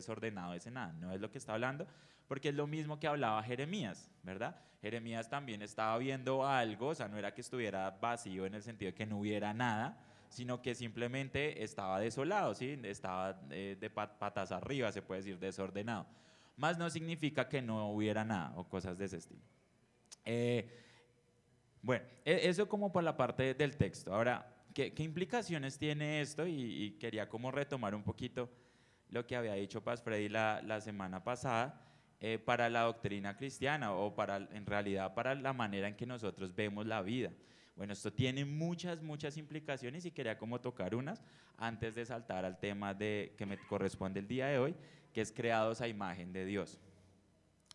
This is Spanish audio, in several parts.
desordenado ese nada. No es lo que está hablando, porque es lo mismo que hablaba Jeremías, ¿verdad? Jeremías también estaba viendo algo, o sea, no era que estuviera vacío en el sentido de que no hubiera nada, sino que simplemente estaba desolado, ¿sí? Estaba eh, de patas arriba, se puede decir, desordenado. Más no significa que no hubiera nada o cosas de ese estilo. Eh, bueno, e, eso como por la parte del texto. Ahora, ¿qué, implicaciones tiene esto? Y, quería como retomar un poquito lo que había dicho Paz Freddy la, la semana pasada eh, para la doctrina cristiana o para, en realidad para la manera en que nosotros vemos la vida. Bueno, esto tiene muchas, muchas implicaciones y quería como tocar unas antes de saltar al tema de, que me corresponde el día de hoy, que es creados a imagen de Dios.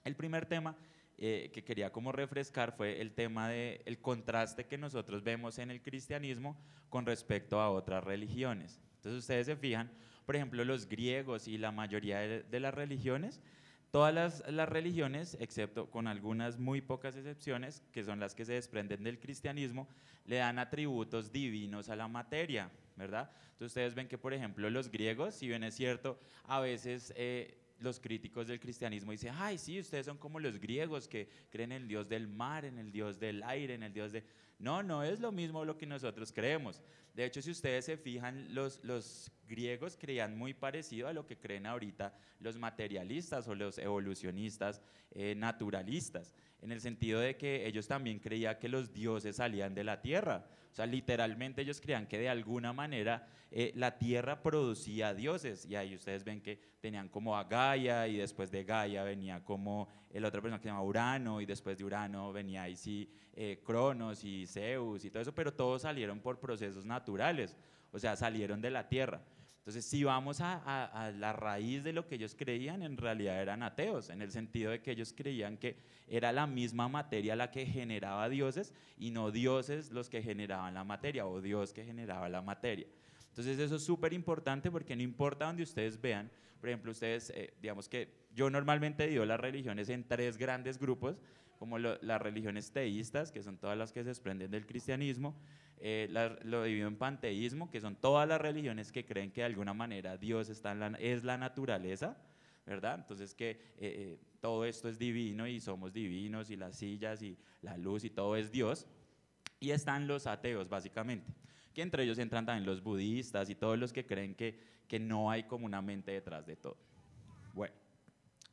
El primer tema eh, que quería como refrescar fue el tema del el contraste que nosotros vemos en el cristianismo con respecto a otras religiones. Entonces ustedes se fijan, por ejemplo, los griegos y la mayoría de, las religiones, todas las, religiones, excepto con algunas muy pocas excepciones, que son las que se desprenden del cristianismo, le dan atributos divinos a la materia, ¿verdad? Entonces ustedes ven que, por ejemplo, los griegos, si bien es cierto, a veces... Eh, los críticos del cristianismo dicen, ay, sí, ustedes son como los griegos que creen en el Dios del mar, en el Dios del aire, en el Dios de... No, no es lo mismo lo que nosotros creemos. De hecho, si ustedes se fijan, los, griegos creían muy parecido a lo que creen ahorita los materialistas o los evolucionistas eh, naturalistas, en el sentido de que ellos también creían que los dioses salían de la tierra. O sea, literalmente ellos creían que de alguna manera eh, la tierra producía dioses. Y ahí ustedes ven que tenían como a Gaia y después de Gaia venía como el otra persona que se llama Urano y después de Urano venía ahí sí eh, Cronos y Zeus y todo eso, pero todos salieron por procesos naturales, o sea, salieron de la tierra. Entonces, si vamos a, la raíz de lo que ellos creían, en realidad eran ateos, en el sentido de que ellos creían que era la misma materia la que generaba dioses y no dioses los que generaban la materia o Dios que generaba la materia. Entonces, eso es súper importante porque no importa donde ustedes vean, por ejemplo, ustedes, eh, digamos que yo normalmente digo las religiones en tres grandes grupos, como las religiones teístas, que son todas las que se desprenden del cristianismo, eh, lo divido en panteísmo, que son todas las religiones que creen que de alguna manera Dios está es la naturaleza, ¿verdad? Entonces que eh, eh, todo esto es divino y somos divinos y las sillas y la luz y todo es Dios. Y están los ateos, básicamente, que entre ellos entran también los budistas y todos los que creen que, que no hay como una mente detrás de todo. Bueno.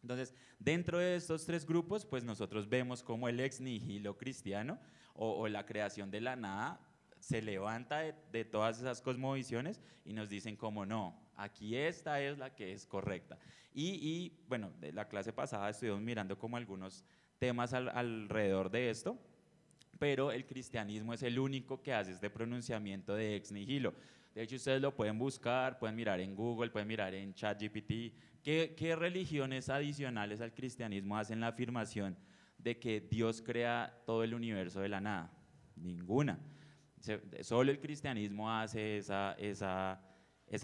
Entonces, dentro de estos tres grupos, pues nosotros vemos como el ex nihilo cristiano o, la creación de la nada se levanta de, todas esas cosmovisiones y nos dicen como no, aquí esta es la que es correcta. Y, bueno, de la clase pasada estuvimos mirando como algunos temas alrededor de esto, pero el cristianismo es el único que hace este pronunciamiento de ex nihilo. De hecho, ustedes lo pueden buscar, pueden mirar en Google, pueden mirar en ChatGPT. ¿Qué, ¿Qué religiones adicionales al cristianismo hacen la afirmación de que Dios crea todo el universo de la nada? Ninguna. Solo el cristianismo hace esa,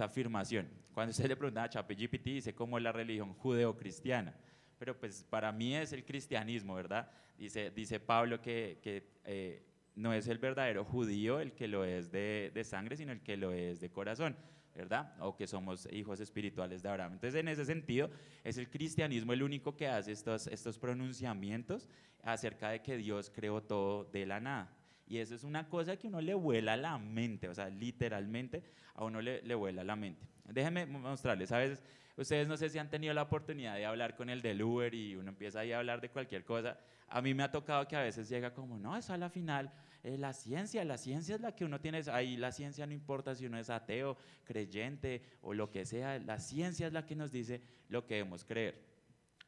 afirmación. Cuando usted le pregunta a ChatGPT, dice cómo es la religión judeocristiana. Pero pues para mí es el cristianismo, ¿verdad? Dice, dice Pablo que, que eh, no es el verdadero judío el que lo es de, de, sangre, sino el que lo es de corazón, ¿verdad? O que somos hijos espirituales de Abraham. Entonces, en ese sentido, es el cristianismo el único que hace estos, estos pronunciamientos acerca de que Dios creó todo de la nada. Y eso es una cosa que uno le vuela la mente, o sea, literalmente a uno le, le vuela la mente. Déjenme mostrarles, a veces ustedes no sé si han tenido la oportunidad de hablar con el del Uber y uno empieza ahí a hablar de cualquier cosa. A mí me ha tocado que a veces llega como, no, eso a la final eh, la ciencia, la ciencia es la que uno tiene, ahí la ciencia no importa si uno es ateo, creyente o lo que sea, la ciencia es la que nos dice lo que debemos creer.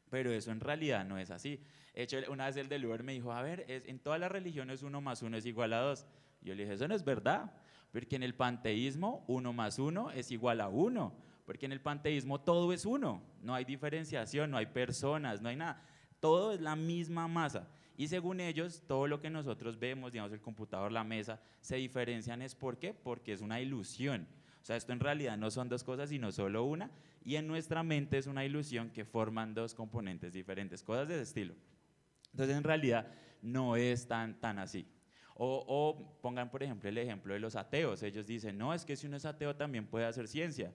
Pero eso en realidad no es así. De hecho, una vez el del Uber me dijo, a ver, es, en todas las religiones uno más uno es igual a dos. Yo le dije, eso no es verdad, porque en el panteísmo uno más uno es igual a uno, porque en el panteísmo todo es uno, no hay diferenciación, no hay personas, no hay nada, todo es la misma masa. Y según ellos, todo lo que nosotros vemos, digamos, el computador, la mesa, se diferencian es ¿por qué? Porque es una ilusión. O sea, esto en realidad no son dos cosas, sino solo una. Y en nuestra mente es una ilusión que forman dos componentes diferentes, cosas de ese estilo. Entonces, en realidad, no es tan, tan así. O, o, pongan, por ejemplo, el ejemplo de los ateos. Ellos dicen, no, es que si uno es ateo también puede hacer ciencia.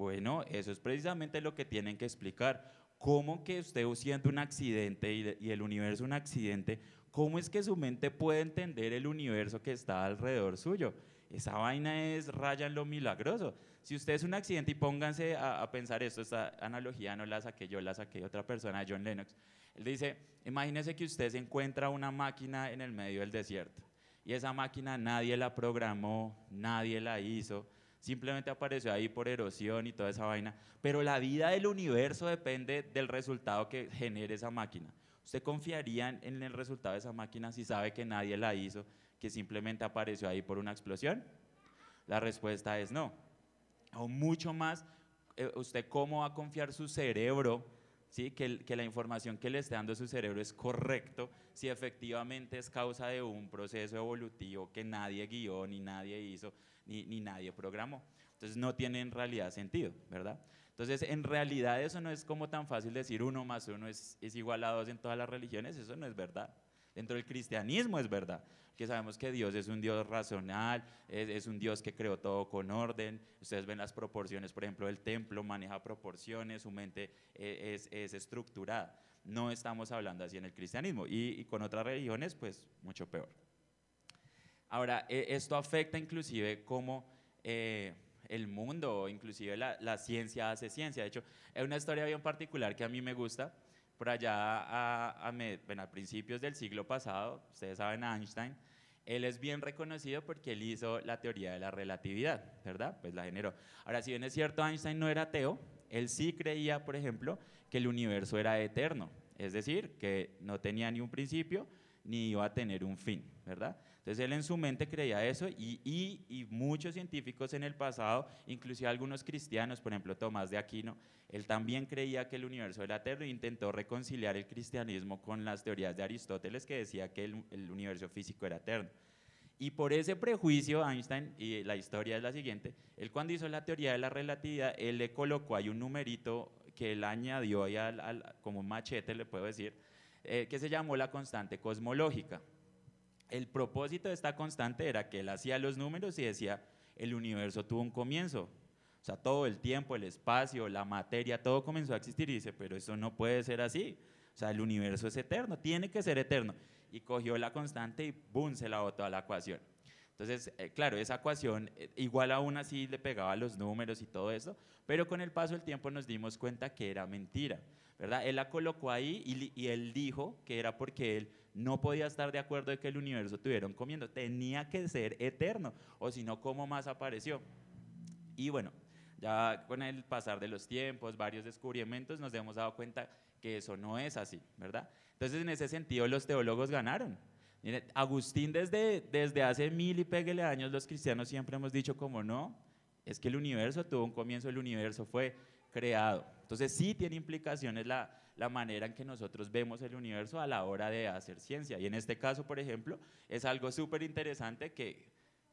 Bueno, eso es precisamente lo que tienen que explicar. ¿Cómo que usted siendo un accidente y el universo un accidente, cómo es que su mente puede entender el universo que está alrededor suyo? Esa vaina es raya en lo milagroso. Si usted es un accidente y pónganse a, pensar esto, esta analogía no la saqué yo, la saqué otra persona, John Lennox. Él dice, imagínese que usted se encuentra una máquina en el medio del desierto y esa máquina nadie la programó, nadie la hizo, simplemente apareció ahí por erosión y toda esa vaina, pero la vida del universo depende del resultado que genere esa máquina. ¿Usted confiaría en el resultado de esa máquina si sabe que nadie la hizo, que simplemente apareció ahí por una explosión? La respuesta es no. O mucho más, eh, ¿usted cómo va a confiar su cerebro? ¿Sí? Que, que, la información que le esté dando su cerebro es correcto si efectivamente es causa de un proceso evolutivo que nadie guió, ni nadie hizo, ni, ni nadie programó. Entonces no tiene en realidad sentido, ¿verdad? Entonces, en realidad eso no es como tan fácil decir uno más uno es, es igual a dos en todas las religiones, eso no es verdad. Dentro del cristianismo es verdad, que sabemos que Dios es un Dios racional, es, un Dios que creó todo con orden. Ustedes ven las proporciones, por ejemplo, el templo maneja proporciones, su mente eh, es, estructurada. No estamos hablando así en el cristianismo y, con otras religiones, pues mucho peor. Ahora, e, esto afecta inclusive cómo eh, el mundo, inclusive la, ciencia hace ciencia. De hecho, es una historia bien particular que a mí me gusta por allá a, a, principios del siglo pasado, ustedes saben a Einstein, él es bien reconocido porque él hizo la teoría de la relatividad, ¿verdad? Pues la generó. Ahora, si bien es cierto, Einstein no era ateo, él sí creía, por ejemplo, que el universo era eterno, es decir, que no tenía ni un principio ni iba a tener un fin, ¿verdad? Entonces él en su mente creía eso y, muchos científicos en el pasado, inclusive algunos cristianos, por ejemplo Tomás de Aquino, él también creía que el universo era eterno e intentó reconciliar el cristianismo con las teorías de Aristóteles que decía que el, universo físico era eterno. Y por ese prejuicio, Einstein, y la historia es la siguiente, él cuando hizo la teoría de la relatividad, él le colocó ahí un numerito que él añadió ahí como un machete, le puedo decir, eh, que se llamó la constante cosmológica. El propósito de esta constante era que él hacía los números y decía, el universo tuvo un comienzo. O sea, todo el tiempo, el espacio, la materia, todo comenzó a existir y dice, pero eso no puede ser así. O sea, el universo es eterno, tiene que ser eterno. Y cogió la constante y ¡boom! se la botó a la ecuación. Entonces, eh, claro, esa ecuación eh, igual aún así le pegaba los números y todo eso, pero con el paso del tiempo nos dimos cuenta que era mentira, ¿verdad? Él la colocó ahí y, y él dijo que era porque él no podía estar de acuerdo de que el universo tuviera un comienzo, tenía que ser eterno, o si no, ¿cómo más apareció? Y bueno, ya con el pasar de los tiempos, varios descubrimientos, nos hemos dado cuenta que eso no es así, ¿verdad? Entonces, en ese sentido, los teólogos ganaron. Agustín desde, desde hace mil y péguele años, los cristianos siempre hemos dicho como no, es que el universo tuvo un comienzo, el universo fue creado. Entonces sí tiene implicaciones la, la manera en que nosotros vemos el universo a la hora de hacer ciencia. Y en este caso, por ejemplo, es algo súper interesante que,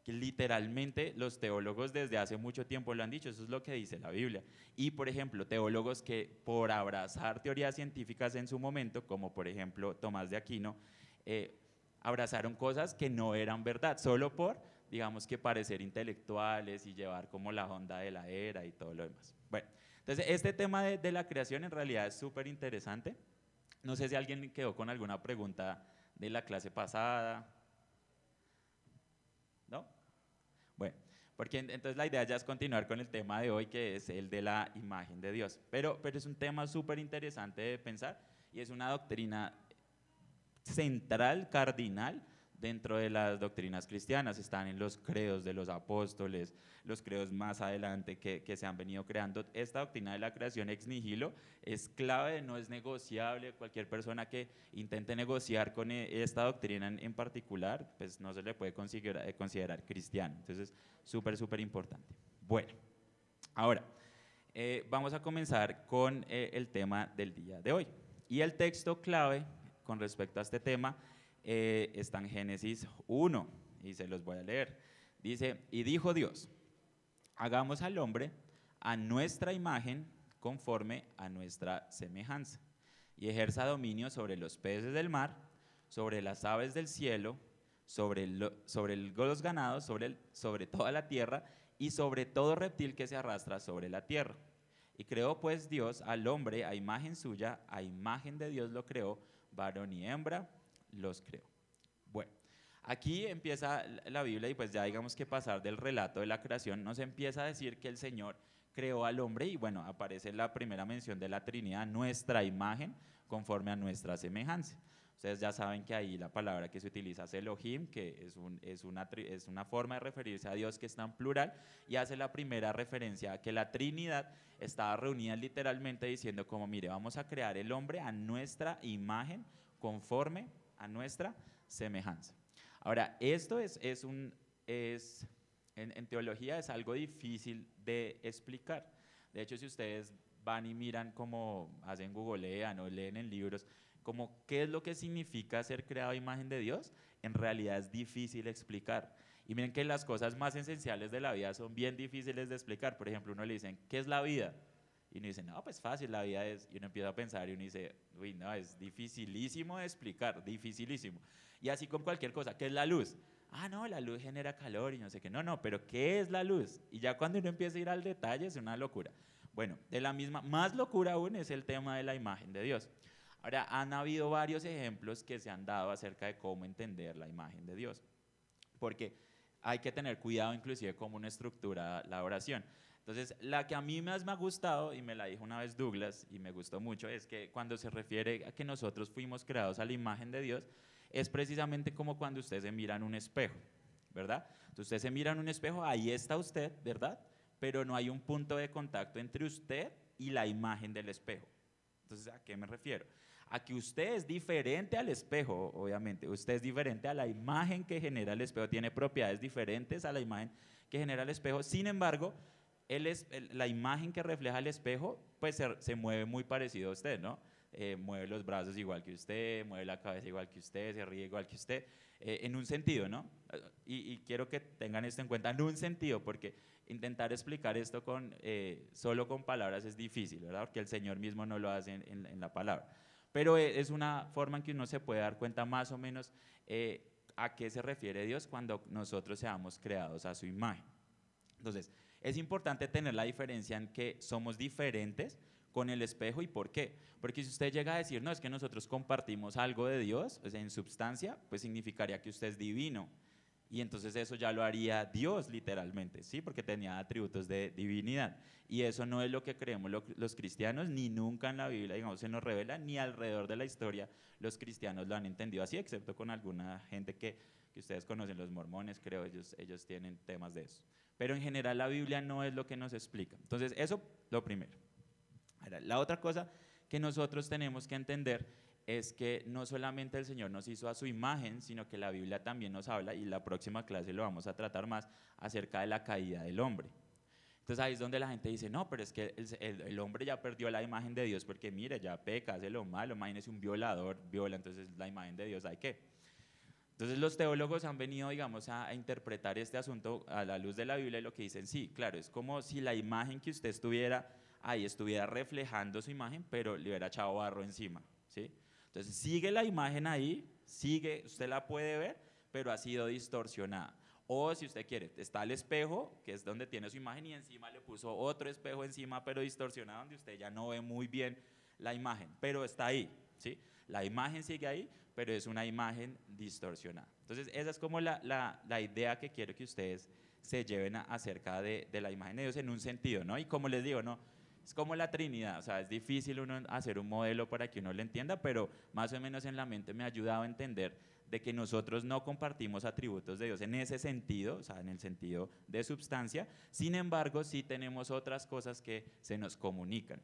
literalmente los teólogos desde hace mucho tiempo lo han dicho, eso es lo que dice la Biblia. Y, por ejemplo, teólogos que por abrazar teorías científicas en su momento, como por ejemplo Tomás de Aquino, eh, abrazaron cosas que no eran verdad, solo por, digamos que parecer intelectuales y llevar como la onda de la era y todo lo demás. Bueno, entonces, este tema de, la creación en realidad es súper interesante. No sé si alguien quedó con alguna pregunta de la clase pasada. ¿No? Bueno, porque entonces la idea ya es continuar con el tema de hoy, que es el de la imagen de Dios. Pero, pero es un tema súper interesante de pensar y es una doctrina central, cardinal, dentro de las doctrinas cristianas, están en los credos de los apóstoles, los credos más adelante que, se han venido creando. Esta doctrina de la creación ex nihilo es clave, no es negociable. Cualquier persona que intente negociar con e, esta doctrina en, particular, pues no se le puede considerar, considerar cristiano. Entonces, súper, súper importante. Bueno, ahora, eh, vamos a comenzar con eh, el tema del día de hoy. Y el texto clave con respecto a este tema eh, está en Génesis 1 y se los voy a leer. Dice, y dijo Dios, hagamos al hombre a nuestra imagen conforme a nuestra semejanza y ejerza dominio sobre los peces del mar, sobre las aves del cielo, sobre, sobre los ganados, sobre, sobre toda la tierra y sobre todo reptil que se arrastra sobre la tierra. Y creó pues Dios al hombre a imagen suya, a imagen de Dios lo creó, varón y hembra los creó. Bueno, aquí empieza la Biblia y pues ya digamos que pasar del relato de la creación nos empieza a decir que el Señor creó al hombre y bueno, aparece la primera mención de la Trinidad, nuestra imagen conforme a nuestra semejanza. Ustedes ya saben que ahí la palabra que se utiliza es Elohim, que es, un, es, una, es una forma de referirse a Dios que está en plural, y hace la primera referencia a que la Trinidad estaba reunida literalmente diciendo como, mire, vamos a crear el hombre a nuestra imagen conforme a nuestra semejanza. Ahora, esto es, es un, es, en, teología es algo difícil de explicar. De hecho, si ustedes van y miran como hacen googlean o leen en libros, como qué es lo que significa ser creado a imagen de Dios, en realidad es difícil explicar. Y miren que las cosas más esenciales de la vida son bien difíciles de explicar. Por ejemplo, uno le dicen, ¿qué es la vida? Y uno dice, no, pues fácil, la vida es, y uno empieza a pensar y uno dice, uy, no, es dificilísimo de explicar, dificilísimo. Y así con cualquier cosa, ¿qué es la luz? Ah, no, la luz genera calor y no sé qué. No, no, pero ¿qué es la luz? Y ya cuando uno empieza a ir al detalle es una locura. Bueno, de la misma, más locura aún es el tema de la imagen de Dios. Ahora, han habido varios ejemplos que se han dado acerca de cómo entender la imagen de Dios, porque hay que tener cuidado inclusive cómo una estructura la oración. Entonces, la que a mí más me ha gustado, y me la dijo una vez Douglas, y me gustó mucho, es que cuando se refiere a que nosotros fuimos creados a la imagen de Dios, es precisamente como cuando usted se mira en un espejo, ¿verdad? Entonces, usted se mira en un espejo, ahí está usted, ¿verdad? Pero no hay un punto de contacto entre usted y la imagen del espejo. Entonces, ¿a qué me refiero? a que usted es diferente al espejo, obviamente. Usted es diferente a la imagen que genera el espejo, tiene propiedades diferentes a la imagen que genera el espejo. Sin embargo, él es, la imagen que refleja el espejo, pues se, mueve muy parecido a usted, ¿no? Eh, mueve los brazos igual que usted, mueve la cabeza igual que usted, se ríe igual que usted, eh, en un sentido, ¿no? Y, quiero que tengan esto en cuenta, en un sentido, porque intentar explicar esto con, eh, solo con palabras es difícil, ¿verdad? Porque el Señor mismo no lo hace en la palabra pero e, es una forma en que uno se puede dar cuenta más o menos eh, a qué se refiere Dios cuando nosotros seamos creados a su imagen. Entonces, es importante tener la diferencia en que somos diferentes con el espejo y por qué. Porque si usted llega a decir, no, es que nosotros compartimos algo de Dios, o en substancia, pues significaría que usted es divino. Y entonces eso ya lo haría Dios literalmente, ¿sí? Porque tenía atributos de divinidad. Y eso no es lo que creemos los cristianos, ni nunca en la Biblia, digamos, se nos revela, ni alrededor de la historia los cristianos lo han entendido así, excepto con alguna gente que, que ustedes conocen, los mormones, creo, ellos, ellos tienen temas de eso. Pero en general la Biblia no es lo que nos explica. Entonces, eso lo primero. La otra cosa que nosotros tenemos que entender es que no solamente el Señor nos hizo a su imagen, sino que la Biblia también nos habla, y la próxima clase lo vamos a tratar más, acerca de la caída del hombre. Entonces ahí es donde la gente dice, no, pero es que el, hombre ya perdió la imagen de Dios porque mire, ya peca, hace lo malo, imagínese un violador, viola, entonces la imagen de Dios hay que. Entonces los teólogos han venido, digamos, a, a, interpretar este asunto a la luz de la Biblia y lo que dicen, sí, claro, es como si la imagen que usted estuviera ahí estuviera reflejando su imagen, pero le hubiera echado barro encima, ¿sí? Entonces sigue la imagen ahí, sigue, usted la puede ver, pero ha sido distorsionada. O si usted quiere, está el espejo, que es donde tiene su imagen, y encima le puso otro espejo encima, pero distorsionado, donde usted ya no ve muy bien la imagen, pero está ahí, ¿sí? La imagen sigue ahí, pero es una imagen distorsionada. Entonces, esa es como la, la, idea que quiero que ustedes se lleven acerca de, la imagen de Dios en un sentido, ¿no? Y como les digo, ¿no? Es como la Trinidad, o sea, es difícil uno hacer un modelo para que uno lo entienda, pero más o menos en la mente me ha ayudado a entender de que nosotros no compartimos atributos de Dios en ese sentido, o sea, en el sentido de substancia, sin embargo, sí tenemos otras cosas que se nos comunican.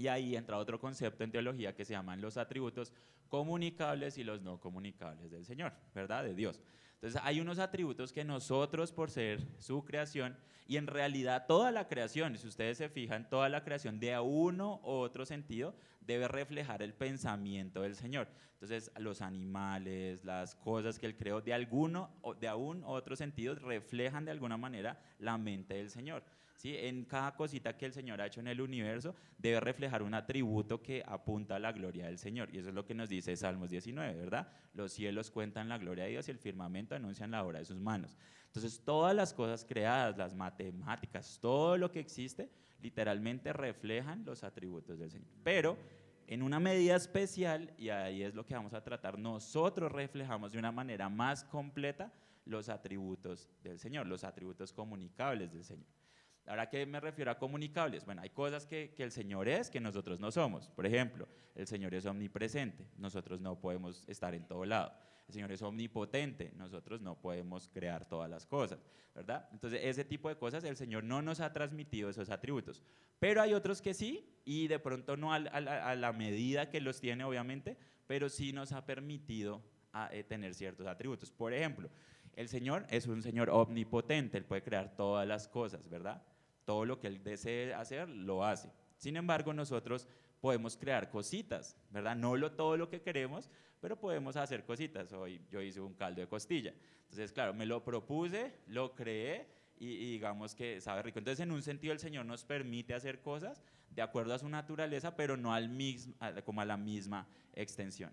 Y ahí entra otro concepto en teología que se llaman los atributos comunicables y los no comunicables del Señor, ¿verdad? De Dios. Entonces hay unos atributos que nosotros por ser su creación y en realidad toda la creación, si ustedes se fijan, toda la creación de uno u otro sentido debe reflejar el pensamiento del Señor. Entonces los animales, las cosas que Él creó de alguno o de un u otro sentido reflejan de alguna manera la mente del Señor. ¿Sí? En cada cosita que el Señor ha hecho en el universo debe reflejar un atributo que apunta a la gloria del Señor. Y eso es lo que nos dice Salmos 19, ¿verdad? Los cielos cuentan la gloria de Dios y el firmamento anuncian la obra de sus manos. Entonces, todas las cosas creadas, las matemáticas, todo lo que existe, literalmente reflejan los atributos del Señor. Pero en una medida especial, y ahí es lo que vamos a tratar, nosotros reflejamos de una manera más completa los atributos del Señor, los atributos comunicables del Señor. Ahora, ¿qué me refiero a comunicables? Bueno, hay cosas que, que, el Señor es que nosotros no somos. Por ejemplo, el Señor es omnipresente, nosotros no podemos estar en todo lado. El Señor es omnipotente, nosotros no podemos crear todas las cosas, ¿verdad? Entonces, ese tipo de cosas el Señor no nos ha transmitido esos atributos. Pero hay otros que sí, y de pronto no a, a, la medida que los tiene, obviamente, pero sí nos ha permitido a, eh, tener ciertos atributos. Por ejemplo, el Señor es un Señor omnipotente, Él puede crear todas las cosas, ¿verdad? Todo lo que Él desee hacer, lo hace. Sin embargo, nosotros podemos crear cositas, ¿verdad? No lo, todo lo que queremos, pero podemos hacer cositas. Hoy yo hice un caldo de costilla. Entonces, claro, me lo propuse, lo creé y, y, digamos que sabe rico. Entonces, en un sentido, el Señor nos permite hacer cosas de acuerdo a su naturaleza, pero no al mismo, como a la misma extensión.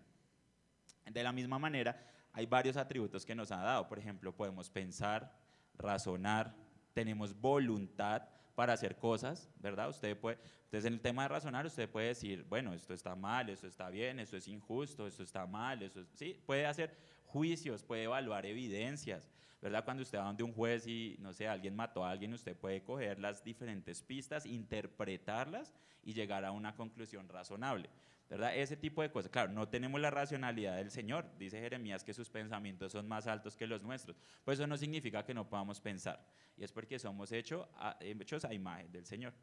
De la misma manera, hay varios atributos que nos ha dado. Por ejemplo, podemos pensar, razonar, tenemos voluntad para hacer cosas, ¿verdad? Usted puede, entonces en el tema de razonar, usted puede decir, bueno, esto está mal, esto está bien, esto es injusto, esto está mal, eso es, sí, puede hacer juicios, puede evaluar evidencias, ¿verdad? Cuando usted va donde un juez y, no sé, alguien mató a alguien, usted puede coger las diferentes pistas, interpretarlas y llegar a una conclusión razonable. ¿Verdad? Ese tipo de cosas. Claro, no tenemos la racionalidad del Señor. Dice Jeremías que sus pensamientos son más altos que los nuestros. Pues eso no significa que no podamos pensar. Y es porque somos hecho a, hechos a imagen del Señor.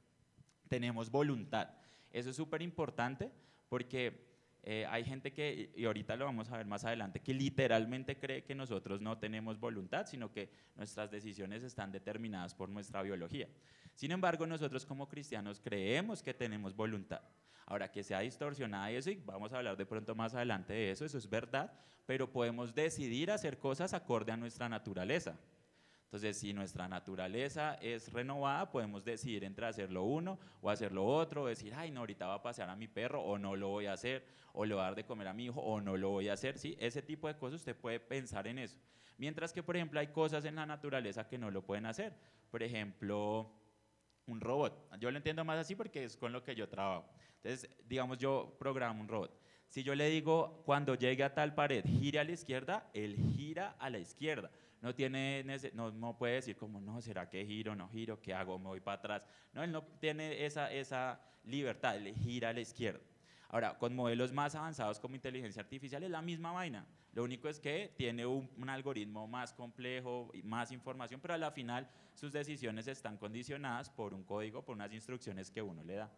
Tenemos voluntad. Eso es súper importante porque eh, hay gente que, y ahorita lo vamos a ver más adelante, que literalmente cree que nosotros no tenemos voluntad, sino que nuestras decisiones están determinadas por nuestra biología. Sin embargo, nosotros como cristianos creemos que tenemos voluntad. Ahora, que sea distorsionada eso, vamos a hablar de pronto más adelante de eso, eso es verdad, pero podemos decidir hacer cosas acorde a nuestra naturaleza. Entonces, si nuestra naturaleza es renovada, podemos decidir entre hacer lo uno o hacer lo otro, o decir, ay, no, ahorita va a pasear a mi perro, o no lo voy a hacer, o le voy a dar de comer a mi hijo, o no lo voy a hacer, ¿sí? Ese tipo de cosas usted puede pensar en eso. Mientras que, por ejemplo, hay cosas en la naturaleza que no lo pueden hacer. Por ejemplo, un robot. Yo lo entiendo más así porque es con lo que yo trabajo. Entonces, digamos, yo programo un robot. Si yo le digo, cuando llegue a tal pared, gire a la izquierda, él gira a la izquierda. No, tiene, no, no puede decir como, no, ¿será que giro, no giro, qué hago, me voy para atrás? No, él no tiene esa, esa libertad, él gira a la izquierda. Ahora, con modelos más avanzados como inteligencia artificial es la misma vaina. Lo único es que tiene un, algoritmo más complejo, más información, pero a la final sus decisiones están condicionadas por un código, por unas instrucciones que uno le da.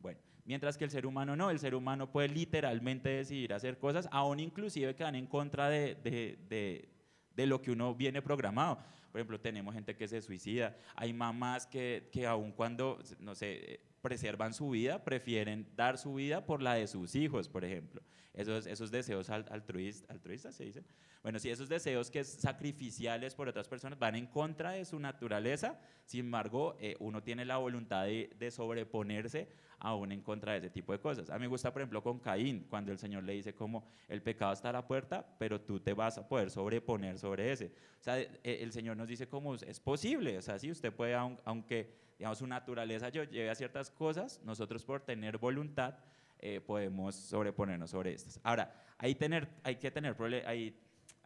Bueno, mientras que el ser humano no, el ser humano puede literalmente decidir hacer cosas, aún inclusive que van en contra de, de lo que uno viene programado. Por ejemplo, tenemos gente que se suicida, hay mamás que, que aun cuando, no sé, preservan su vida, prefieren dar su vida por la de sus hijos, por ejemplo. Esos, esos deseos altruistas, altruistas se dicen. Bueno, si esos deseos que es sacrificiales por otras personas van en contra de su naturaleza, sin embargo, eh, uno tiene la voluntad de, de, sobreponerse aún en contra de ese tipo de cosas. A mí me gusta, por ejemplo, con Caín, cuando el Señor le dice como el pecado está a la puerta, pero tú te vas a poder sobreponer sobre ese. O sea, e, el Señor nos dice como es posible, o sea, si usted puede, aunque digamos, su naturaleza lleve a ciertas cosas, nosotros por tener voluntad eh, podemos sobreponernos sobre estas. Ahora, hay, que tener, hay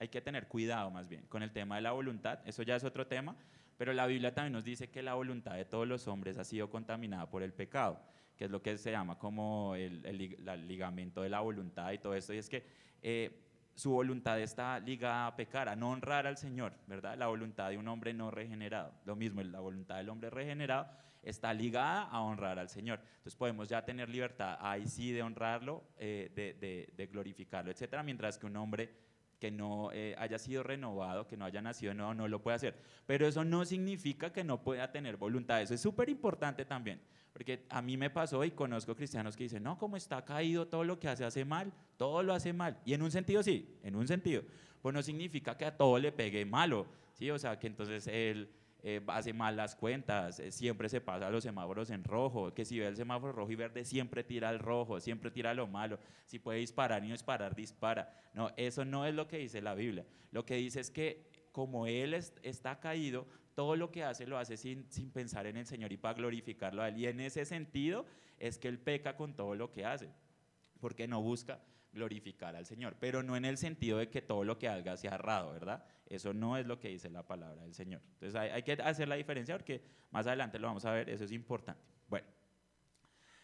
que tener cuidado más bien con el tema de la voluntad, eso ya es otro tema, pero la Biblia también nos dice que la voluntad de todos los hombres ha sido contaminada por el pecado, que es lo que se llama como el, el, el ligamento de la voluntad y todo esto, y es que... Eh, su voluntad está ligada a pecar, a no honrar al Señor, ¿verdad? La voluntad de un hombre no regenerado. Lo mismo, la voluntad del hombre regenerado está ligada a honrar al Señor. Entonces podemos ya tener libertad ahí sí de honrarlo, eh, de, de, glorificarlo, etcétera, mientras que un hombre que no eh, haya sido renovado, que no haya nacido no lo puede hacer. Pero eso no significa que no pueda tener voluntad. Eso es súper importante también. Porque a mí me pasó y conozco cristianos que dicen, no, como está caído, todo lo que hace hace mal, todo lo hace mal. Y en un sentido sí, en un sentido. Pues no significa que a todo le pegue malo, ¿sí? O sea, que entonces él, eh, hace mal las cuentas, eh, siempre se pasa los semáforos en rojo, que si ve el semáforo rojo y verde siempre tira al rojo, siempre tira lo malo, si puede disparar y no disparar, dispara. No, eso no es lo que dice la Biblia. Lo que dice es que como Él está caído, todo lo que hace lo hace sin, pensar en el Señor y para glorificarlo a Él. Y en ese sentido es que Él peca con todo lo que hace, porque no busca glorificar al Señor, pero no en el sentido de que todo lo que haga sea errado, ¿verdad? Eso no es lo que dice la palabra del Señor. Entonces hay, que hacer la diferencia porque más adelante lo vamos a ver, eso es importante. Bueno,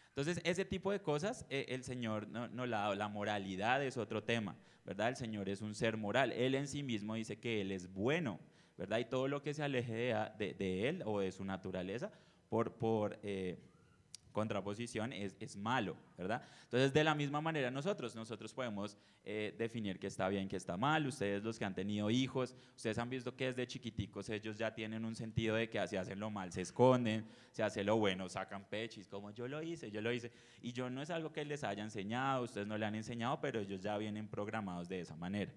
entonces ese tipo de cosas eh, el Señor no, no la ha dado. La moralidad es otro tema, ¿verdad? El Señor es un ser moral. Él en sí mismo dice que Él es bueno, ¿verdad? Y todo lo que se aleje de, Él o de su naturaleza por... eh, contraposición es, es, malo, ¿verdad? Entonces, de la misma manera nosotros, nosotros podemos eh, definir qué está bien, qué está mal. Ustedes los que han tenido hijos, ustedes han visto que desde chiquiticos ellos ya tienen un sentido de que si hacen lo mal se esconden, si hacen lo bueno sacan pechis, como yo lo hice, yo lo hice. Y yo no es algo que les haya enseñado, ustedes no le han enseñado, pero ellos ya vienen programados de esa manera.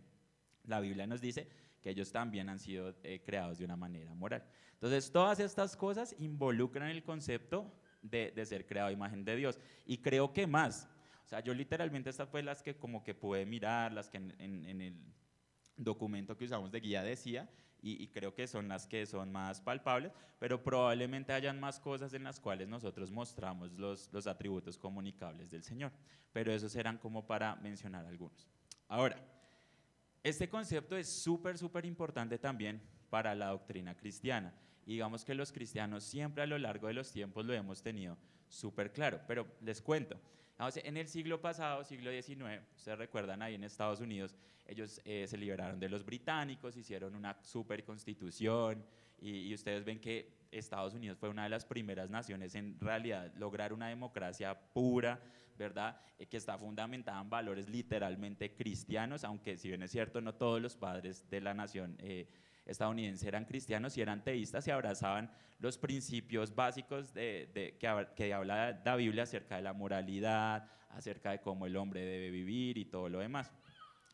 La Biblia nos dice que ellos también han sido eh, creados de una manera moral. Entonces, todas estas cosas involucran el concepto de, ser creado a imagen de Dios. Y creo que más. O sea, yo literalmente estas fue las que como que pude mirar, las que en, el documento que usamos de guía decía, y, creo que son las que son más palpables, pero probablemente hayan más cosas en las cuales nosotros mostramos los, los atributos comunicables del Señor. Pero esos eran como para mencionar algunos. Ahora, este concepto es súper, súper importante también para la doctrina cristiana. Y digamos que los cristianos siempre a lo largo de los tiempos lo hemos tenido súper claro. Pero les cuento, en el siglo pasado, siglo XIX, ustedes recuerdan ahí en Estados Unidos, ellos eh, se liberaron de los británicos, hicieron una super constitución y, ustedes ven que Estados Unidos fue una de las primeras naciones en realidad lograr una democracia pura, ¿verdad? Eh, que está fundamentada en valores literalmente cristianos, aunque si bien es cierto, no todos los padres de la nación eh, estadounidenses eran cristianos y eran teístas y abrazaban los principios básicos de, que, que habla la Biblia acerca de la moralidad, acerca de cómo el hombre debe vivir y todo lo demás.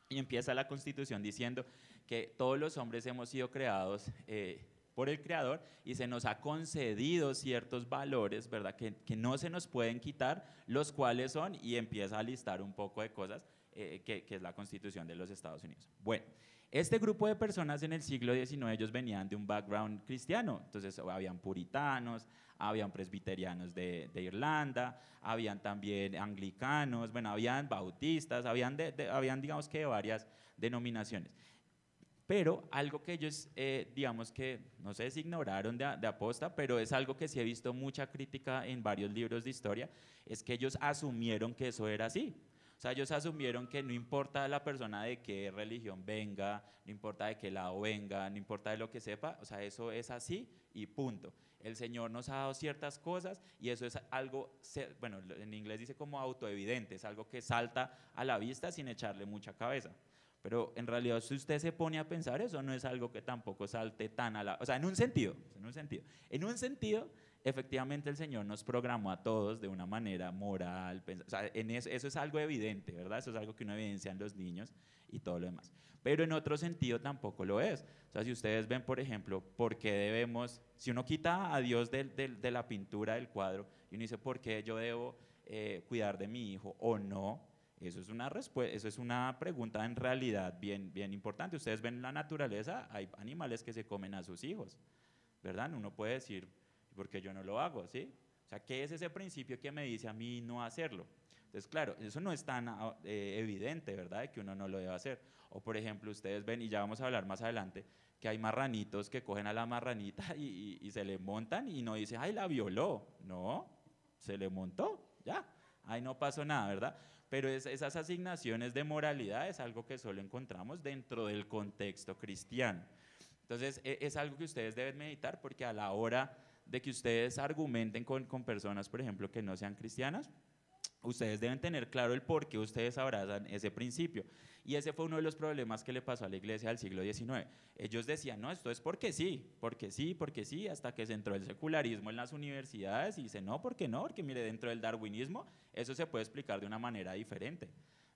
Y empieza la constitución diciendo que todos los hombres hemos sido creados eh, por el Creador y se nos ha concedido ciertos valores, ¿verdad? Que, que, no se nos pueden quitar, los cuales son, y empieza a listar un poco de cosas eh, que, que, es la constitución de los Estados Unidos. Bueno, este grupo de personas en el siglo XIX, ellos venían de un background cristiano, entonces habían puritanos, habían presbiterianos de, Irlanda, habían también anglicanos, bueno, habían bautistas, habían, habían digamos que varias denominaciones. Pero algo que ellos, eh, digamos que, no sé si ignoraron de, de, aposta, pero es algo que sí he visto mucha crítica en varios libros de historia, es que ellos asumieron que eso era así. O sea, ellos asumieron que no importa la persona de qué religión venga, no importa de qué lado venga, no importa de lo que sepa, o sea, eso es así y punto. El Señor nos ha dado ciertas cosas y eso es algo, bueno, en inglés dice como autoevidente, es algo que salta a la vista sin echarle mucha cabeza. Pero en realidad, si usted se pone a pensar, eso no es algo que tampoco salte tan a la... O sea, en un sentido, en un sentido. En un sentido, efectivamente el Señor nos programó a todos de una manera moral, o sea, en eso, eso, es algo evidente, ¿verdad? Eso es algo que uno evidencia en los niños y todo lo demás. Pero en otro sentido tampoco lo es. O sea, si ustedes ven, por ejemplo, por qué debemos, si uno quita a Dios de, de, la pintura del cuadro y uno dice, ¿por qué yo debo eh, cuidar de mi hijo o no? Eso es, una eso es una pregunta en realidad bien, bien importante. Ustedes ven en la naturaleza, hay animales que se comen a sus hijos, ¿verdad? Uno puede decir, porque yo no lo hago, ¿sí? O sea, ¿qué es ese principio que me dice a mí no hacerlo? Entonces, claro, eso no es tan ah, eh, evidente, ¿verdad? De que uno no lo debe hacer. O, por ejemplo, ustedes ven, y ya vamos a hablar más adelante, que hay marranitos que cogen a la marranita y, se le montan y no dicen, ay, la violó. No, se le montó, ya. Ahí no pasó nada, ¿verdad? Pero es, esas asignaciones de moralidad es algo que solo encontramos dentro del contexto cristiano. Entonces, e, es algo que ustedes deben meditar porque a la hora de que ustedes argumenten con, con personas, por ejemplo, que no sean cristianas, ustedes deben tener claro el por qué ustedes abrazan ese principio. Y ese fue uno de los problemas que le pasó a la iglesia del siglo XIX. Ellos decían, no, esto es porque sí, porque sí, porque sí, hasta que se entró el secularismo en las universidades y dice, no, ¿por qué no? Porque mire, dentro del darwinismo eso se puede explicar de una manera diferente.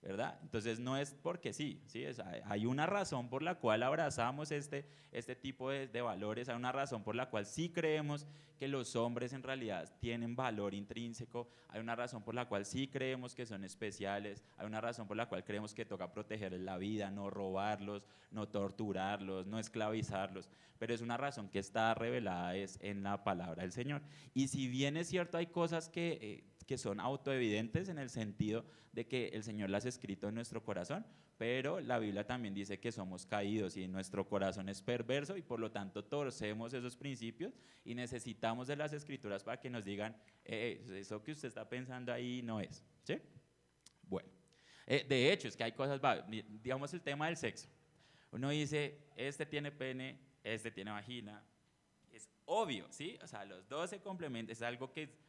¿Verdad? Entonces no es porque sí, ¿sí? hay una razón por la cual abrazamos este, este tipo de, de, valores, hay una razón por la cual sí creemos que los hombres en realidad tienen valor intrínseco, hay una razón por la cual sí creemos que son especiales, hay una razón por la cual creemos que toca protegerles la vida, no robarlos, no torturarlos, no esclavizarlos, pero es una razón que está revelada es en la palabra del Señor. Y si bien es cierto, hay cosas que... Eh, que son autoevidentes en el sentido de que el Señor las ha escrito en nuestro corazón, pero la Biblia también dice que somos caídos y nuestro corazón es perverso y por lo tanto torcemos esos principios y necesitamos de las escrituras para que nos digan, eh, eh, eso que usted está pensando ahí no es. ¿sí? Bueno, eh, de hecho es que hay cosas, digamos el tema del sexo. Uno dice, este tiene pene, este tiene vagina, es obvio, ¿sí? O sea, los dos se complementan, es algo que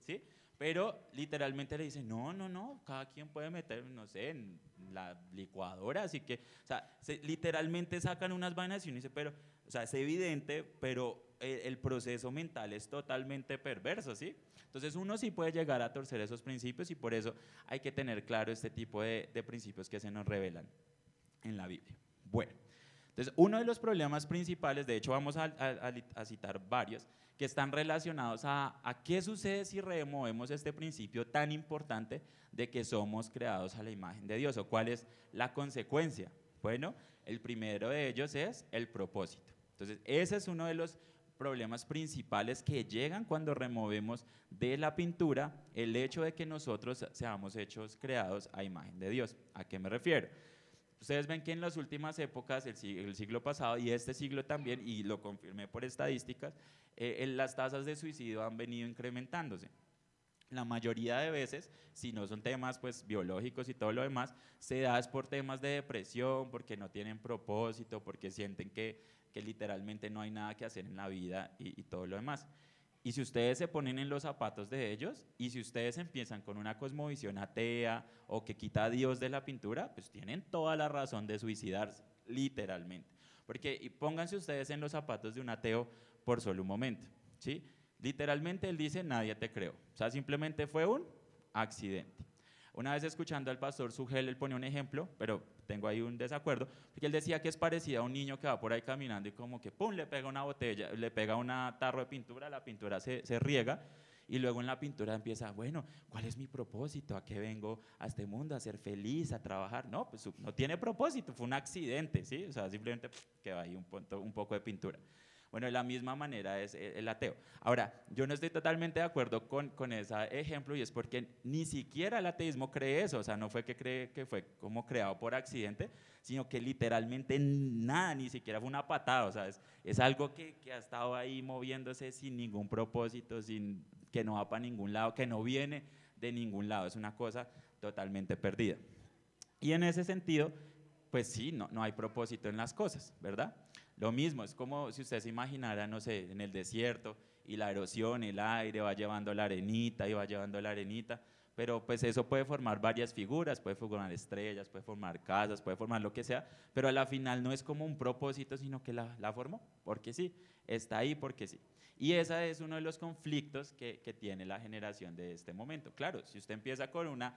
¿sí? Pero literalmente le dicen, no, no, no, cada quien puede meter, no sé, en la licuadora, así que, o sea, literalmente sacan unas vainas y uno dice, pero, o sea, es evidente, pero el, proceso mental es totalmente perverso, ¿sí? Entonces uno sí puede llegar a torcer esos principios y por eso hay que tener claro este tipo de, principios que se nos revelan en la Biblia. Bueno, entonces uno de los problemas principales, de hecho vamos a citar varios, que están relacionados a, a qué sucede si removemos este principio tan importante de que somos creados a la imagen de Dios o cuál es la consecuencia. Bueno, el primero de ellos es el propósito. Entonces, ese es uno de los problemas principales que llegan cuando removemos de la pintura el hecho de que nosotros seamos hechos creados a imagen de Dios. ¿A qué me refiero? Ustedes ven que en las últimas épocas, el siglo, pasado y este siglo también, y lo confirmé por estadísticas, eh, las tasas de suicidio han venido incrementándose. La mayoría de veces, si no son temas pues, biológicos y todo lo demás, se da es por temas de depresión, porque no tienen propósito, porque sienten que, que literalmente no hay nada que hacer en la vida y, y todo lo demás. Y si ustedes se ponen en los zapatos de ellos y si ustedes empiezan con una cosmovisión atea o que quita a Dios de la pintura, pues tienen toda la razón de suicidarse, literalmente. Porque y pónganse ustedes en los zapatos de un ateo por solo un momento, ¿sí? Literalmente él dice, nadie te creo. O sea, simplemente fue un accidente. Una vez escuchando al pastor Sugel, él pone un ejemplo, pero tengo ahí un desacuerdo, porque él decía que es parecido a un niño que va por ahí caminando y como que, ¡pum!, le pega una botella, le pega una tarro de pintura, la pintura se, se riega, y luego en la pintura empieza, bueno, ¿cuál es mi propósito? ¿A qué vengo a este mundo? ¿A ser feliz? ¿A trabajar? No, pues no tiene propósito, fue un accidente, ¿sí? O sea, simplemente queda ahí un, un poco de pintura. Bueno, de la misma manera es el ateo. Ahora, yo no estoy totalmente de acuerdo con, con ese ejemplo y es porque ni siquiera el ateísmo cree eso, o sea, no fue que cree que fue como creado por accidente, sino que literalmente nada, ni siquiera fue una patada, o sea, es, es algo que, que, ha estado ahí moviéndose sin ningún propósito, sin, que no va para ningún lado, que no viene de ningún lado, es una cosa totalmente perdida. Y en ese sentido, pues sí, no, no hay propósito en las cosas, ¿verdad? Lo mismo, es como si usted se imaginara, no sé, en el desierto y la erosión, el aire va llevando la arenita y va llevando la arenita, pero pues eso puede formar varias figuras, puede formar estrellas, puede formar casas, puede formar lo que sea, pero a la final no es como un propósito, sino que la, la formó, porque sí, está ahí porque sí. Y ese es uno de los conflictos que, que tiene la generación de este momento. Claro, si usted empieza con una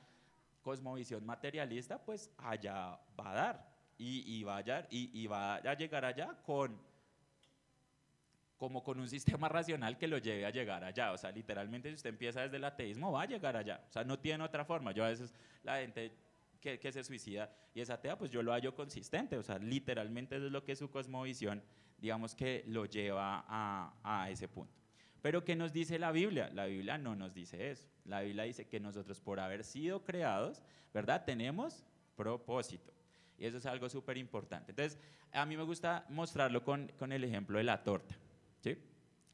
cosmovisión materialista, pues allá va a dar, y, vaya, y, va a llegar allá con como con un sistema racional que lo lleve a llegar allá. O sea, literalmente si usted empieza desde el ateísmo, va a llegar allá. O sea, no tiene otra forma. Yo a veces la gente que, que se suicida y es atea, pues yo lo hallo consistente. O sea, literalmente eso es lo que su cosmovisión, digamos que lo lleva a, a ese punto. Pero ¿qué nos dice la Biblia? La Biblia no nos dice eso. La Biblia dice que nosotros por haber sido creados, ¿verdad? Tenemos propósito. Y eso es algo súper importante. Entonces, a mí me gusta mostrarlo con, con el ejemplo de la torta. ¿sí?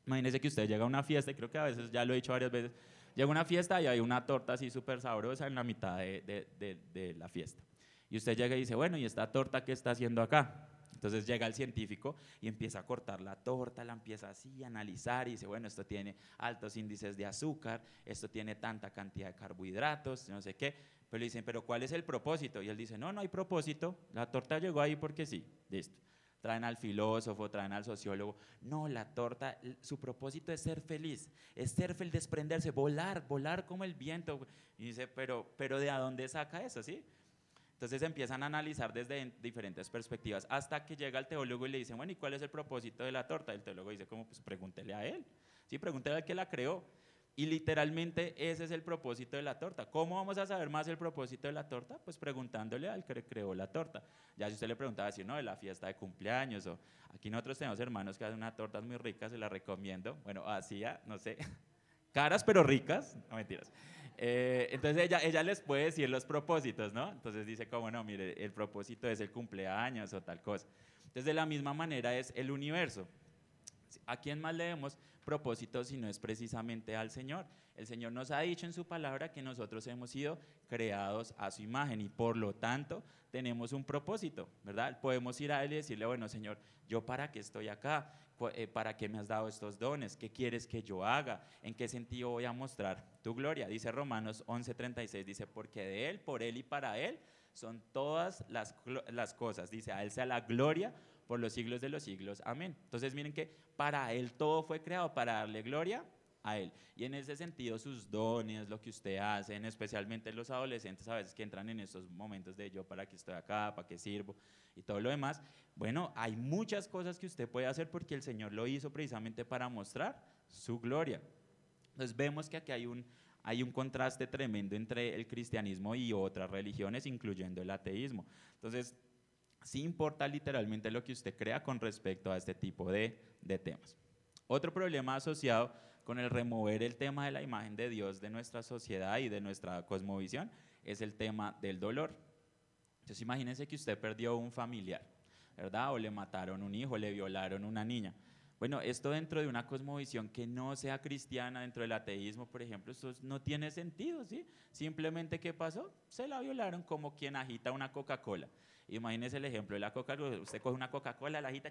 Imagínese que usted llega a una fiesta, creo que a veces ya lo he dicho varias veces, llega a una fiesta y hay una torta así súper sabrosa en la mitad de, de, de, la fiesta. Y usted llega y dice, bueno, ¿y esta torta qué está haciendo acá? Entonces llega el científico y empieza a cortar la torta, la empieza así a analizar y dice, bueno, esto tiene altos índices de azúcar, esto tiene tanta cantidad de carbohidratos, no sé qué. Pero le dicen, ¿pero cuál es el propósito? Y él dice, no, no hay propósito, la torta llegó ahí porque sí, listo. traen al filósofo, traen al sociólogo. No, la torta, su propósito es ser feliz, es ser feliz, desprenderse, volar, volar como el viento. Y dice, pero, pero ¿de dónde saca eso? ¿Sí? Entonces empiezan a analizar desde diferentes perspectivas hasta que llega el teólogo y le dicen, bueno, ¿y cuál es el propósito de la torta? El teólogo dice, como, pues pregúntele a él. Sí, pregúntele al que la creó. Y literalmente ese es el propósito de la torta. ¿Cómo vamos a saber más el propósito de la torta? Pues preguntándole al que creó la torta. Ya si usted le preguntaba si no, de la fiesta de cumpleaños o aquí nosotros tenemos hermanos que hacen unas tortas muy ricas, se las recomiendo. Bueno, hacía, no sé, caras pero ricas, no mentiras. Eh, entonces ella, les puede decir los propósitos, ¿no? Entonces dice como, no, mire, el propósito es el cumpleaños o tal cosa. Entonces de la misma manera es el universo. ¿A quién más leemos propósitos si no es precisamente al Señor? El Señor nos ha dicho en su palabra que nosotros hemos sido creados a su imagen y por lo tanto tenemos un propósito, ¿verdad? Podemos ir a Él y decirle, bueno, Señor, ¿yo para qué estoy acá? Eh, ¿Para qué me has dado estos dones? ¿Qué quieres que yo haga? ¿En qué sentido voy a mostrar tu gloria? Dice Romanos 11:36, dice, porque de Él, por Él y para Él son todas las, las cosas. Dice, a Él sea la gloria por los siglos de los siglos. Amén. Entonces miren que para Él todo fue creado, para darle gloria a Él. Y en ese sentido sus dones, lo que usted hace, especialmente los adolescentes a veces que entran en estos momentos de yo para qué estoy acá, para qué sirvo y todo lo demás, bueno, hay muchas cosas que usted puede hacer porque el Señor lo hizo precisamente para mostrar su gloria. Entonces vemos que aquí hay un, hay un contraste tremendo entre el cristianismo y otras religiones, incluyendo el ateísmo. Entonces, sí importa literalmente lo que usted crea con respecto a este tipo de, de temas. Otro problema asociado con el remover el tema de la imagen de Dios de nuestra sociedad y de nuestra cosmovisión es el tema del dolor. Entonces imagínense que usted perdió un familiar, ¿verdad? O le mataron un hijo, le violaron una niña. Bueno, esto dentro de una cosmovisión que no sea cristiana, dentro del ateísmo, por ejemplo, esto no tiene sentido, ¿sí? Simplemente, ¿qué pasó? Se la violaron como quien agita una Coca-Cola. Imagínense el ejemplo de la Coca-Cola. Usted coge una Coca-Cola, la agita,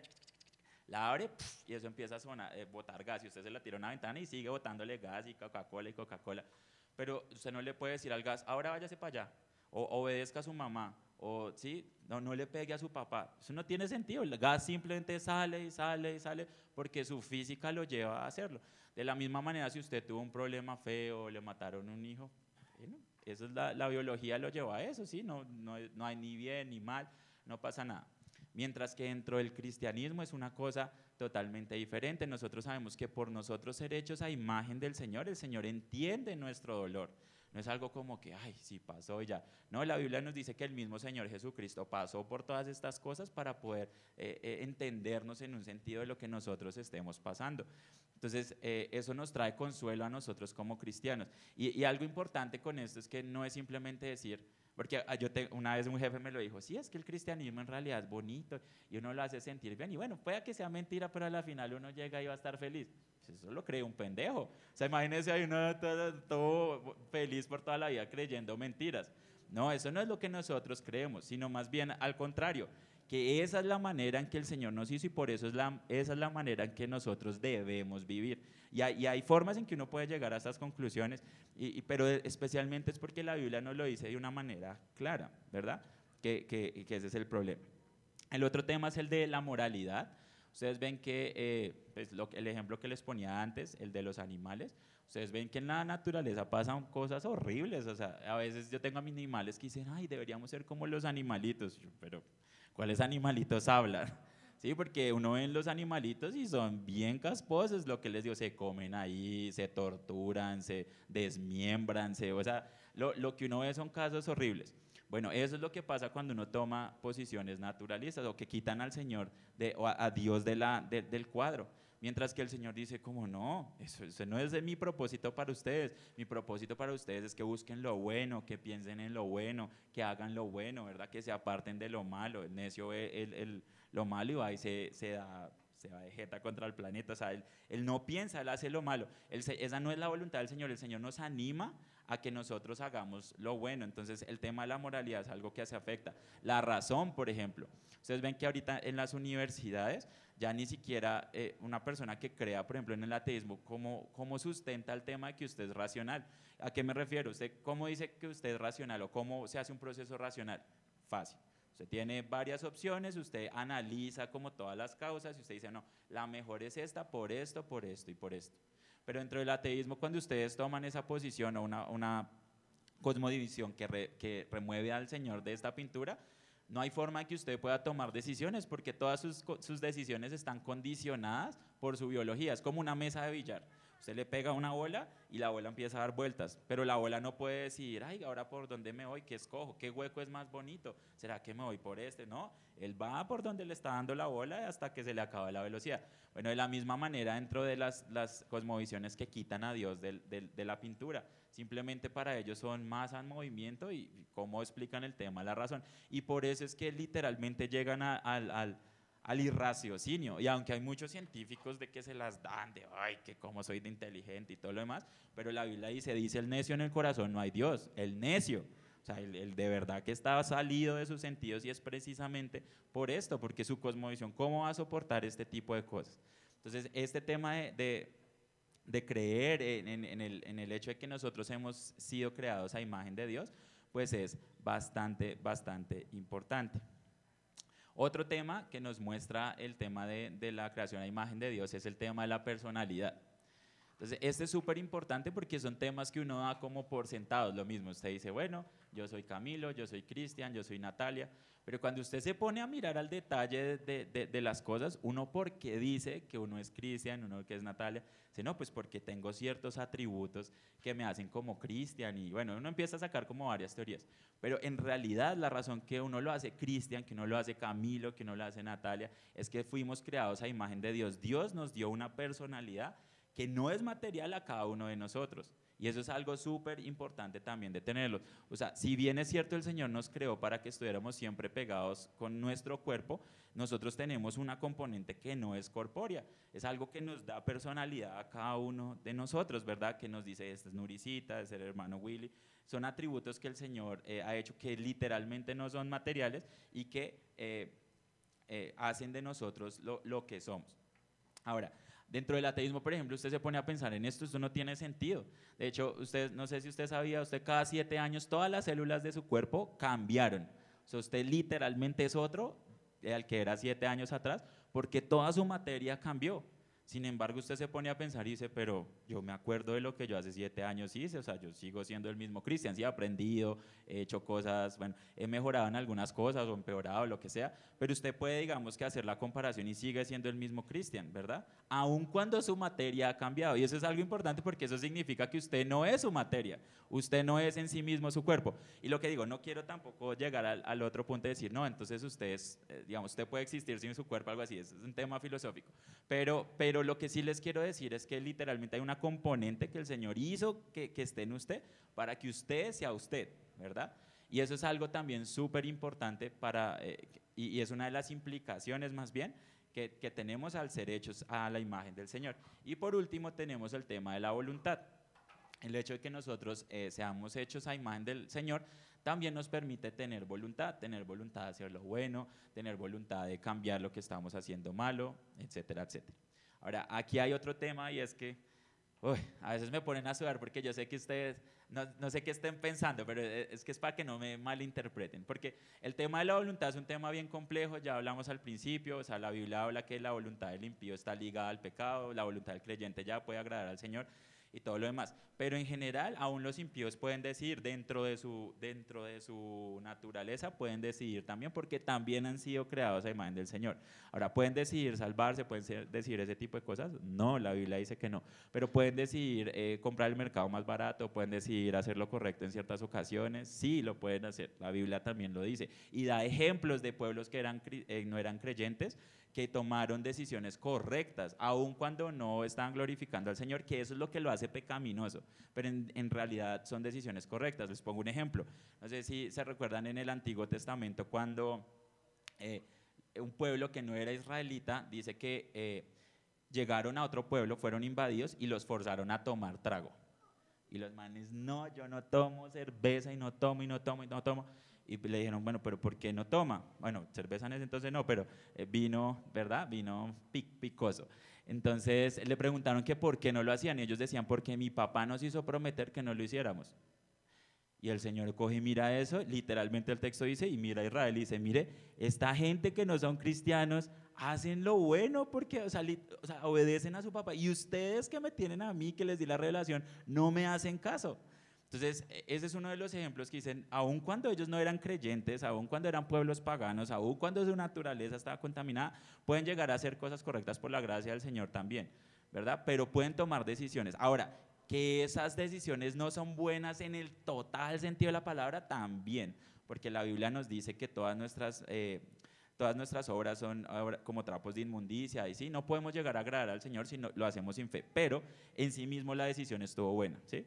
la abre y eso empieza a sonar, eh, botar gas y usted se la tira a una ventana y sigue botándole gas y Coca-Cola y Coca-Cola. Pero usted no le puede decir al gas, ahora váyase para allá, o obedezca a su mamá, o sí, no, no le pegue a su papá. Eso no tiene sentido. El gas simplemente sale y sale y sale porque su física lo lleva a hacerlo. De la misma manera, si usted tuvo un problema feo, le mataron un hijo, bueno, eso es la, la biología lo lleva a eso, sí, no, no, no hay ni bien ni mal, no pasa nada. Mientras que dentro del cristianismo es una cosa totalmente diferente. Nosotros sabemos que por nosotros ser hechos a imagen del Señor, el Señor entiende nuestro dolor. No es algo como que, ay, sí pasó ya. No, la Biblia nos dice que el mismo Señor Jesucristo pasó por todas estas cosas para poder eh, eh, entendernos en un sentido de lo que nosotros estemos pasando. Entonces, eh, eso nos trae consuelo a nosotros como cristianos. Y, y algo importante con esto es que no es simplemente decir, porque ah, yo una vez un jefe me lo dijo, sí, es que el cristianismo en realidad es bonito y uno lo hace sentir bien. Y bueno, puede que sea mentira, pero a la final uno llega y va a estar feliz. Pues eso lo cree un pendejo. O sea, imagínense hay uno todo, feliz por toda la vida creyendo mentiras. No, eso no es lo que nosotros creemos, sino más bien al contrario, que esa es la manera en que el Señor nos hizo y por eso es la, esa es la manera en que nosotros debemos vivir. Y hay, formas en que uno puede llegar a estas conclusiones, y, pero especialmente es porque la Biblia nos lo dice de una manera clara, ¿verdad? Que, que, que ese es el problema. El otro tema es el de la moralidad. Ustedes ven que, eh, pues lo, el ejemplo que les ponía antes, el de los animales, ustedes ven que en la naturaleza pasan cosas horribles. O sea, a veces yo tengo a mis animales que dicen, ay, deberíamos ser como los animalitos. pero, ¿cuáles animalitos hablan? Sí, porque uno ve los animalitos y son bien casposos, lo que les digo, se comen ahí, se torturan, se desmiembran, se, o sea, lo, lo, que uno ve son casos horribles. Bueno, eso es lo que pasa cuando uno toma posiciones naturalistas o que quitan al Señor de, o a, Dios de la, del cuadro. Mientras que el Señor dice, como no, eso, eso, no es mi propósito para ustedes. Mi propósito para ustedes es que busquen lo bueno, que piensen en lo bueno, que hagan lo bueno, ¿verdad? Que se aparten de lo malo. El necio ve el, el lo malo y va y se, se da se va de jeta contra el planeta, o sea, él, él no piensa, él hace lo malo, esa no es la voluntad del Señor, el Señor nos anima a que nosotros hagamos lo bueno, entonces el tema de la moralidad es algo que se afecta. La razón, por ejemplo, ustedes ven que ahorita en las universidades ya ni siquiera eh, una persona que crea, por ejemplo, en el ateísmo, ¿cómo, ¿cómo sustenta el tema de que usted es racional? ¿A qué me refiero? ¿Usted cómo dice que usted es racional o cómo se hace un proceso racional? Fácil Usted tiene varias opciones, usted analiza como todas las causas y usted dice, no, la mejor es esta por esto, por esto y por esto. Pero dentro del ateísmo, cuando ustedes toman esa posición o una, una cosmodivisión que, que remueve al Señor de esta pintura, no hay forma que usted pueda tomar decisiones porque todas sus, sus, decisiones están condicionadas por su biología. Es como una mesa de billar. Usted le pega una bola y la bola empieza a dar vueltas, pero la bola no puede decir, ay, ahora por dónde me voy, qué escojo, qué hueco es más bonito, será que me voy por este, no, él va por donde le está dando la bola hasta que se le acaba la velocidad. Bueno, de la misma manera dentro de las, las cosmovisiones que quitan a Dios de, de, la pintura, simplemente para ellos son masa en movimiento y cómo explican el tema, la razón. Y por eso es que literalmente llegan al, al al irraciocinio. Y aunque hay muchos científicos de que se las dan, de, ay, que como soy de inteligente y todo lo demás, pero la Biblia dice, dice el necio en el corazón, no hay Dios, el necio. O sea, el, de verdad que está salido de sus sentidos y es precisamente por esto, porque su cosmovisión, ¿cómo va a soportar este tipo de cosas? Entonces, este tema de, de, creer en, en, el, en el hecho de que nosotros hemos sido creados a imagen de Dios, pues es bastante, bastante importante. Otro tema que nos muestra el tema de, la creación a imagen de Dios es el tema de la personalidad. Entonces, este es súper importante porque son temas que uno da como por sentados. Lo mismo, usted dice, bueno, yo soy Camilo, yo soy Cristian, yo soy Natalia, pero cuando usted se pone a mirar al detalle de, las cosas, uno porque dice que uno es Cristian, uno que es Natalia, dice, no, pues porque tengo ciertos atributos que me hacen como Cristian y bueno, uno empieza a sacar como varias teorías. Pero en realidad la razón que uno lo hace Cristian, que uno lo hace Camilo, que uno lo hace Natalia, es que fuimos creados a imagen de Dios. Dios nos dio una personalidad que no es material a cada uno de nosotros. Y eso es algo súper importante también de tenerlo. O sea, si bien es cierto el Señor nos creó para que estuviéramos siempre pegados con nuestro cuerpo, nosotros tenemos una componente que no es corpórea. Es algo que nos da personalidad a cada uno de nosotros, ¿verdad? Que nos dice, esta es Nuricita, es el hermano Willy. Son atributos que el Señor eh, ha hecho que literalmente no son materiales y que eh, eh, hacen de nosotros lo, lo que somos. Ahora, Dentro del ateísmo, por ejemplo, usted se pone a pensar en esto, esto no tiene sentido. De hecho, usted, no sé si usted sabía, usted cada siete años todas las células de su cuerpo cambiaron. O sea, usted literalmente es otro al que era siete años atrás, porque toda su materia cambió. Sin embargo, usted se pone a pensar y dice, pero yo me acuerdo de lo que yo hace siete años hice, o sea, yo sigo siendo el mismo Cristian, sí he aprendido, he hecho cosas, bueno, he mejorado en algunas cosas o empeorado, lo que sea, pero usted puede, digamos, que hacer la comparación y sigue siendo el mismo Cristian, ¿verdad? Aun cuando su materia ha cambiado. Y eso es algo importante porque eso significa que usted no es su materia, usted no es en sí mismo su cuerpo. Y lo que digo, no quiero tampoco llegar al, otro punto de decir, no, entonces usted es, eh, digamos, usted puede existir sin su cuerpo, algo así, es un tema filosófico. Pero, pero pero lo que sí les quiero decir es que literalmente hay una componente que el Señor hizo que, esté en usted para que usted sea usted, ¿verdad? Y eso es algo también súper importante para, eh, y, es una de las implicaciones más bien que, tenemos al ser hechos a la imagen del Señor. Y por último tenemos el tema de la voluntad. El hecho de que nosotros eh, seamos hechos a imagen del Señor también nos permite tener voluntad, tener voluntad de hacer lo bueno, tener voluntad de cambiar lo que estamos haciendo malo, etcétera, etcétera. Ahora, aquí hay otro tema y es que a veces me ponen a sudar porque yo sé que ustedes, no, sé qué estén pensando, pero e, es que es para que no me malinterpreten. Porque el tema de la voluntad es un tema bien complejo, ya hablamos al principio, o sea, la Biblia habla que la voluntad del impío está ligada al pecado, la voluntad del creyente ya puede agradar al Señor y todo lo demás. Pero en general, aún los impíos pueden decidir dentro de su, dentro de su naturaleza, pueden decidir también porque también han sido creados a imagen del Señor. Ahora, ¿pueden decidir salvarse? ¿Pueden decidir ese tipo de cosas? No, la Biblia dice que no. Pero pueden decidir eh, comprar el mercado más barato, pueden decidir hacer lo correcto en ciertas ocasiones. Sí, lo pueden hacer. La Biblia también lo dice. Y da ejemplos de pueblos que eran, eh, no eran creyentes que tomaron decisiones correctas, aun cuando no estaban glorificando al Señor, que eso es lo que lo hace pecaminoso, pero en, realidad son decisiones correctas. Les pongo un ejemplo. No sé si se recuerdan en el Antiguo Testamento cuando eh, un pueblo que no era israelita dice que eh, llegaron a otro pueblo, fueron invadidos y los forzaron a tomar trago. Y los manes, no, yo no tomo cerveza y no tomo y no tomo y no tomo y le dijeron, bueno, pero ¿por qué no toma? Bueno, cerveza en ese entonces no, pero eh, vino, ¿verdad? Vino picoso. Entonces le preguntaron que por qué no lo hacían y ellos decían, porque mi papá nos hizo prometer que no lo hiciéramos. Y el Señor coge y mira eso, literalmente el texto dice, y mira a Israel y dice, mire, esta gente que no son cristianos hacen lo bueno porque o sea, obedecen a su papá. Y ustedes que me tienen a mí, que les di la revelación, no me hacen caso. Entonces, e, ese es uno de los ejemplos que dicen, aun cuando ellos no eran creyentes, aun cuando eran pueblos paganos, aun cuando su naturaleza estaba contaminada, pueden llegar a hacer cosas correctas por la gracia del Señor también, ¿verdad? Pero pueden tomar decisiones. Ahora, que esas decisiones no son buenas en el total sentido de la palabra, también, porque la Biblia nos dice que todas nuestras, eh, todas nuestras obras son como trapos de inmundicia, y sí, no podemos llegar a agradar al Señor si no, lo hacemos sin fe, pero en sí mismo la decisión estuvo buena, ¿sí?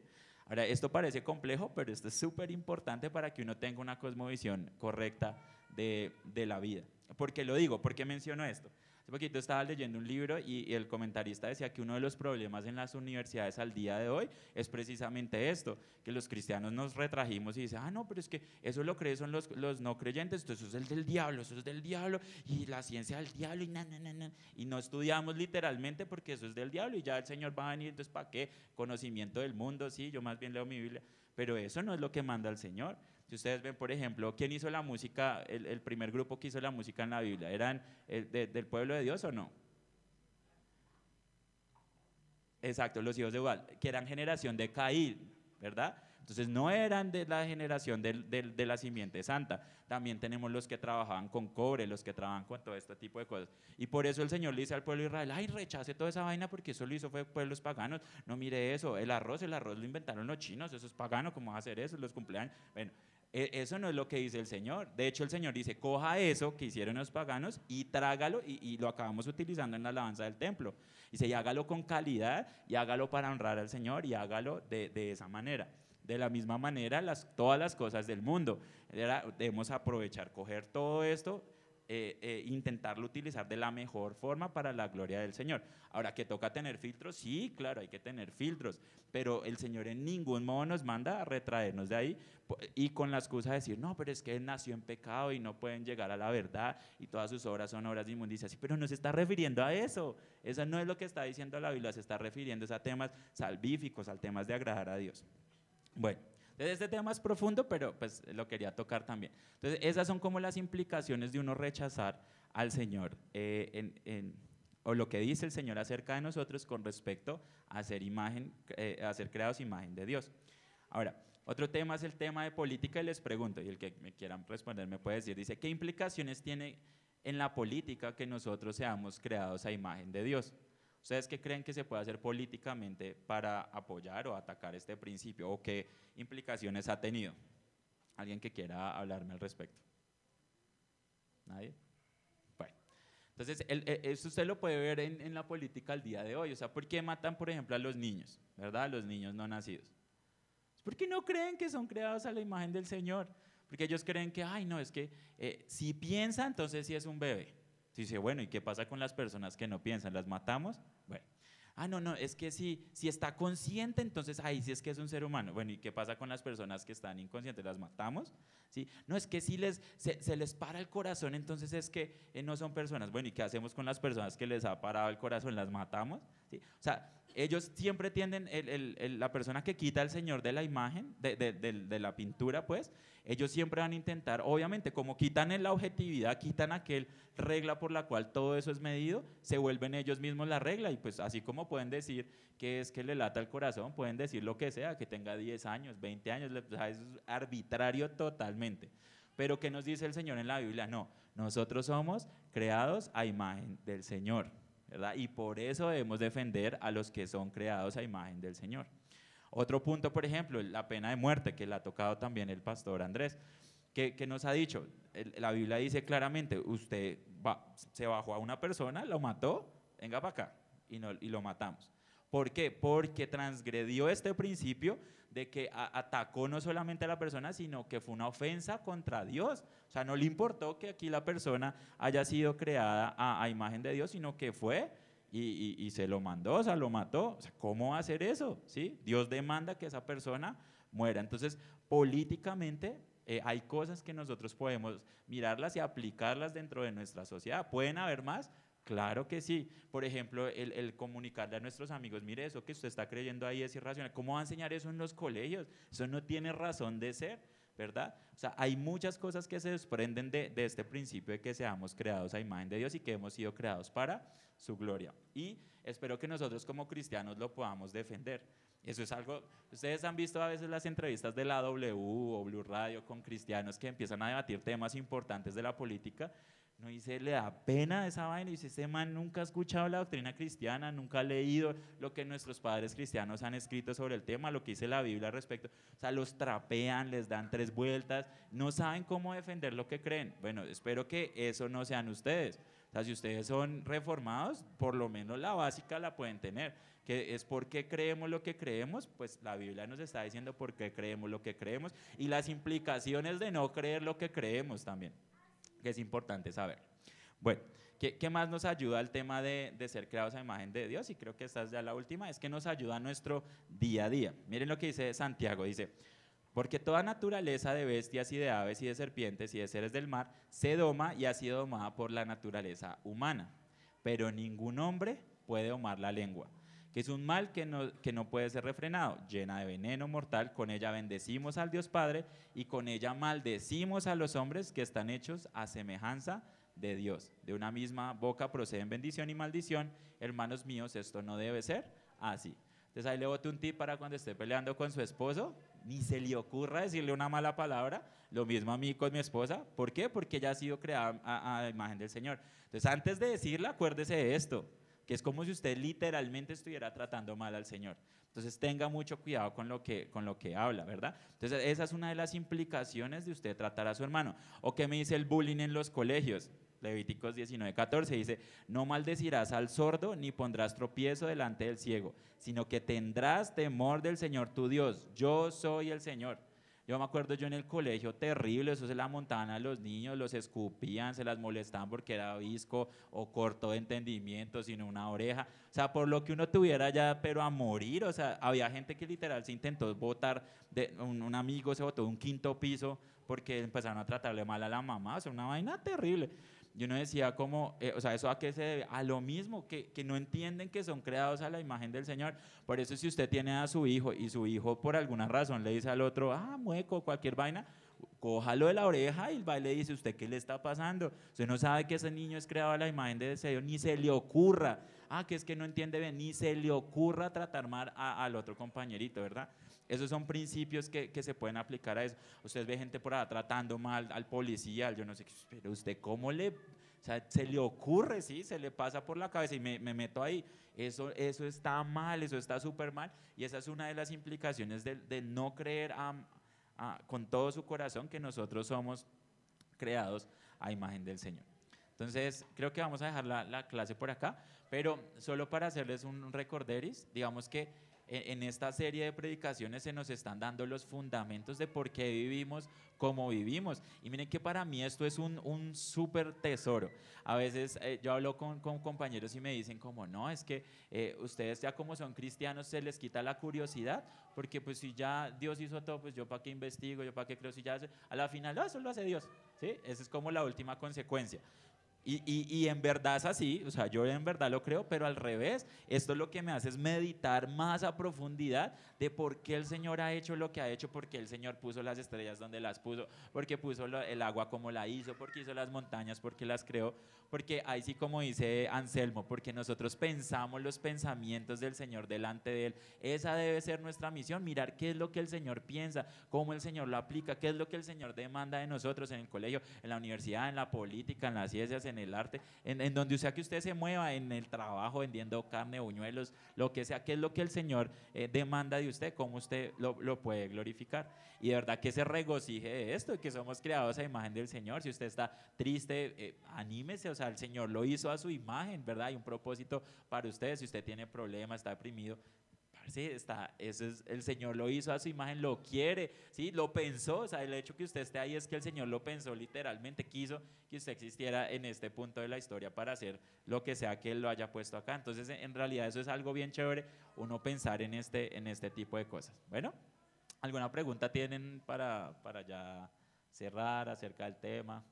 Ahora, esto parece complejo, pero esto es súper importante para que uno tenga una cosmovisión correcta de, de la vida. ¿Por qué lo digo? ¿Por qué menciono esto? Poquito estaba leyendo un libro y, el comentarista decía que uno de los problemas en las universidades al día de hoy es precisamente esto, que los cristianos nos retrajimos y dicen, ah, no, pero es que eso lo creen son los, los no creyentes, entonces eso es el del diablo, eso es del diablo, y la ciencia del diablo, y, na, y no estudiamos literalmente porque eso es del diablo, y ya el Señor va a venir, entonces ¿para qué? Conocimiento del mundo, sí, yo más bien leo mi Biblia, pero eso no es lo que manda el Señor. Si ustedes ven, por ejemplo, ¿quién hizo la música, el, primer grupo que hizo la música en la Biblia? ¿Eran eh, del pueblo de Dios o no? Exacto, los hijos de Ubal, que eran generación de Caín, ¿verdad? Entonces no eran de la generación de, la simiente santa. También tenemos los que trabajaban con cobre, los que trabajan con todo este tipo de cosas. Y por eso el Señor le dice al pueblo de Israel, ay, rechace toda esa vaina porque eso lo hizo fue pueblos paganos. No mire eso, el arroz, el arroz lo inventaron los chinos, eso es pagano, ¿cómo va a hacer eso? Los cumpleaños. Bueno, eso no es lo que dice el Señor. De hecho, el Señor dice, coja eso que hicieron los paganos y trágalo, y, lo acabamos utilizando en la alabanza del templo. Dice, y hágalo con calidad, y hágalo para honrar al Señor, y hágalo de, esa manera. De la misma manera, las, todas las cosas del mundo. Debemos aprovechar, coger todo esto eh, eh, intentarlo utilizar de la mejor forma para la gloria del Señor. Ahora, ¿que toca tener filtros? Sí, claro, hay que tener filtros, pero el Señor en ningún modo nos manda a retraernos de ahí y con la excusa de decir, no, pero es que Él nació en pecado y no pueden llegar a la verdad y todas sus obras son obras de inmundicia. Pero no se está refiriendo a eso. Eso no es lo que está diciendo la Biblia, se está refiriendo a temas salvíficos, a temas de agradar a Dios. Bueno. Este tema es profundo, pero pues lo quería tocar también. Entonces, esas son como las implicaciones de uno rechazar al Señor eh, o lo que dice el Señor acerca de nosotros con respecto a ser, imagen, eh, a creados imagen de Dios. Ahora, otro tema es el tema de política y les pregunto, y el que me quieran responder me puede decir, dice, ¿qué implicaciones tiene en la política que nosotros seamos creados a imagen de Dios? ¿Ustedes qué creen que se puede hacer políticamente para apoyar o atacar este principio? ¿O qué implicaciones ha tenido? ¿Alguien que quiera hablarme al respecto? ¿Nadie? Bueno, entonces, eso usted lo puede ver en, la política al día de hoy. O sea, ¿por qué matan, por ejemplo, a los niños? ¿Verdad? A los niños no nacidos. Es porque no creen que son creados a la imagen del Señor. Porque ellos creen que, ay, no, es que eh, si piensa, entonces sí es un bebé. Dice, bueno, ¿y qué pasa con las personas que no piensan? ¿Las matamos? Bueno. Ah, no, no, es que si, si está consciente, entonces ahí sí es que es un ser humano. Bueno, ¿y qué pasa con las personas que están inconscientes? ¿Las matamos? ¿Sí? No, es que si les, se, les para el corazón, entonces es que eh, no son personas. Bueno, ¿y qué hacemos con las personas que les ha parado el corazón? ¿Las matamos? ¿Sí? O sea, ellos siempre tienden, la persona que quita al Señor de la imagen, de, la pintura, pues, ellos siempre van a intentar, obviamente, como quitan en la objetividad, quitan aquel regla por la cual todo eso es medido, se vuelven ellos mismos la regla y pues así como pueden decir que es que le lata el corazón, pueden decir lo que sea, que tenga 10 años, 20 años, es arbitrario totalmente. Pero ¿qué nos dice el Señor en la Biblia? No, nosotros somos creados a imagen del Señor. Y por eso debemos defender a los que son creados a imagen del Señor. Otro punto, por ejemplo, la pena de muerte, que le ha tocado también el pastor Andrés, que, nos ha dicho, la Biblia dice claramente, usted se bajó a una persona, lo mató, venga para acá, y lo matamos. ¿Por qué? Porque transgredió este principio de que atacó no solamente a la persona, sino que fue una ofensa contra Dios. O sea, no le importó que aquí la persona haya sido creada a, imagen de Dios, sino que fue y, se lo mandó, o sea, lo mató. ¿cómo va a hacer eso? ¿Sí? Dios demanda que esa persona muera. Entonces, políticamente eh, hay cosas que nosotros podemos mirarlas y aplicarlas dentro de nuestra sociedad. Pueden haber más, Claro que sí. Por ejemplo, el, el, comunicarle a nuestros amigos, mire, eso que usted está creyendo ahí es irracional. ¿Cómo va a enseñar eso en los colegios? Eso no tiene razón de ser, ¿verdad? O sea, hay muchas cosas que se desprenden de, de este principio de que seamos creados a imagen de Dios y que hemos sido creados para su gloria. Y espero que nosotros como cristianos lo podamos defender. Eso es algo, ustedes han visto a veces las entrevistas de la W o Blue Radio con cristianos que empiezan a debatir temas importantes de la política no dice, le da pena esa vaina. Y dice, este man nunca ha escuchado la doctrina cristiana, nunca ha leído lo que nuestros padres cristianos han escrito sobre el tema, lo que dice la Biblia al respecto. O sea, los trapean, les dan tres vueltas, no saben cómo defender lo que creen. Bueno, espero que eso no sean ustedes. O sea, si ustedes son reformados, por lo menos la básica la pueden tener, que es por qué creemos lo que creemos, pues la Biblia nos está diciendo por qué creemos lo que creemos y las implicaciones de no creer lo que creemos también que es importante saber. Bueno, ¿qué, ¿qué, más nos ayuda al tema de, de, ser creados a imagen de Dios? Y creo que esta es ya la última, es que nos ayuda a nuestro día a día. Miren lo que dice Santiago, dice, porque toda naturaleza de bestias y de aves y de serpientes y de seres del mar se doma y ha sido domada por la naturaleza humana, pero ningún hombre puede domar la lengua que es un mal que no, que no puede ser refrenado, llena de veneno mortal, con ella bendecimos al Dios Padre y con ella maldecimos a los hombres que están hechos a semejanza de Dios. De una misma boca proceden bendición y maldición. Hermanos míos, esto no debe ser así. Entonces ahí le bote un tip para cuando esté peleando con su esposo, ni se le ocurra decirle una mala palabra. Lo mismo a mí con mi esposa. ¿Por qué? Porque ella ha sido creada a, a imagen del Señor. Entonces antes de decirle, acuérdese de esto es como si usted literalmente estuviera tratando mal al Señor. Entonces tenga mucho cuidado con lo que, con lo que habla, ¿verdad? Entonces esa es una de las implicaciones de usted tratar a su hermano. ¿O qué me dice el bullying en los colegios? Levíticos 19, 14 dice, no maldecirás al sordo ni pondrás tropiezo delante del ciego, sino que tendrás temor del Señor tu Dios. Yo soy el Señor. Yo me acuerdo yo en el colegio, terrible, eso se la montaban a los niños, los escupían, se las molestaban porque era visco o corto de entendimiento, sino una oreja. O sea, por lo que uno tuviera ya, pero a morir. O sea, había gente que literal se intentó votar, de, un, un amigo se votó de un quinto piso porque empezaron a tratarle mal a la mamá. O sea, una vaina terrible yo no decía como, eh, o sea, ¿eso a qué se debe? A lo mismo, que, que, no entienden que son creados a la imagen del Señor. Por eso si usted tiene a su hijo y su hijo por alguna razón le dice al otro, ah, mueco, cualquier vaina, cójalo de la oreja y el baile dice, ¿usted qué le está pasando? Usted no sabe que ese niño es creado a la imagen del Señor, ni se le ocurra. Ah, que es que no entiende bien, ni se le ocurra tratar mal al otro compañerito, ¿verdad? Esos son principios que, que, se pueden aplicar a eso. Usted ve gente por ahí tratando mal al policía, yo no sé, pero usted cómo le, o sea, se le ocurre, sí, se le pasa por la cabeza y me, me meto ahí. Eso, eso está mal, eso está súper mal. Y esa es una de las implicaciones de, de no creer a, a, con todo su corazón que nosotros somos creados a imagen del Señor. Entonces, creo que vamos a dejar la, la clase por acá, pero solo para hacerles un recorderis, digamos que en esta serie de predicaciones se nos están dando los fundamentos de por qué vivimos como vivimos. Y miren que para mí esto es un, un súper tesoro. A veces eh, yo hablo con, con, compañeros y me dicen como, no, es que eh, ustedes ya como son cristianos se les quita la curiosidad, porque pues si ya Dios hizo todo, pues yo para qué investigo, yo para qué creo, si ya a la final, no, eso lo hace Dios. ¿sí? Esa es como la última consecuencia. Y, y, y, en verdad es así, o sea, yo en verdad lo creo, pero al revés, esto lo que me hace es meditar más a profundidad de por qué el Señor ha hecho lo que ha hecho, porque el Señor puso las estrellas donde las puso, porque puso el agua como la hizo, porque hizo las montañas, porque las creó, porque ahí sí como dice Anselmo, porque nosotros pensamos los pensamientos del Señor delante de Él. Esa debe ser nuestra misión, mirar qué es lo que el Señor piensa, cómo el Señor lo aplica, qué es lo que el Señor demanda de nosotros en el colegio, en la universidad, en la política, en las ciencias, en el arte, en, en donde sea que usted se mueva, en el trabajo, vendiendo carne, buñuelos, lo que sea, qué es lo que el Señor eh, demanda de usted, cómo usted lo, lo puede glorificar. Y de verdad que se regocije de esto, que somos creados a imagen del Señor. Si usted está triste, eh, anímese, o sea, el Señor lo hizo a su imagen, ¿verdad? Hay un propósito para usted. Si usted tiene problemas, está deprimido, sí, está, eso es, el Señor lo hizo a su imagen, lo quiere, sí, lo pensó, o sea, el hecho que usted esté ahí es que el Señor lo pensó literalmente, quiso que usted existiera en este punto de la historia para hacer lo que sea que Él lo haya puesto acá. Entonces, en realidad eso es algo bien chévere, uno pensar en este, en este tipo de cosas. Bueno. ¿Alguna pregunta tienen para, para ya cerrar acerca del tema?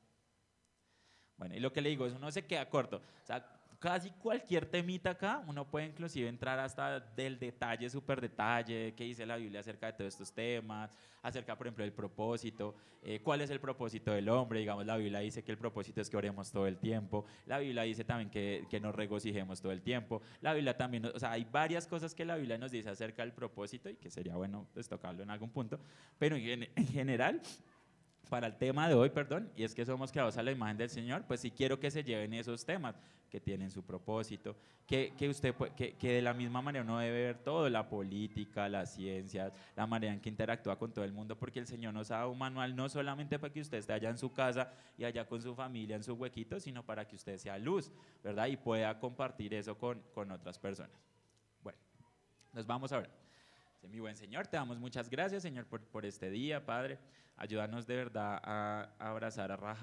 Bueno, y lo que le digo es uno se queda corto. O sea, casi cualquier temita acá, uno puede inclusive entrar hasta del detalle, súper detalle, qué dice la Biblia acerca de todos estos temas, acerca, por ejemplo, del propósito, eh, cuál es el propósito del hombre, digamos, la Biblia dice que el propósito es que oremos todo el tiempo, la Biblia dice también que, que nos regocijemos todo el tiempo, la Biblia también, o sea, hay varias cosas que la Biblia nos dice acerca del propósito y que sería bueno pues, en algún punto, pero en general para el tema de hoy, perdón, y es que somos creados a la imagen del Señor, pues sí quiero que se lleven esos temas que tienen su propósito, que, que usted que, que, de la misma manera uno debe ver todo, la política, las ciencias, la manera en que interactúa con todo el mundo, porque el Señor nos ha dado un manual no solamente para que usted esté allá en su casa y allá con su familia en su huequito, sino para que usted sea luz, ¿verdad? Y pueda compartir eso con, con otras personas. Bueno, nos vamos ahora. Mi buen Señor, te damos muchas gracias, Señor, por, por este día, Padre. Ayúdanos de verdad a, abrazar a Raja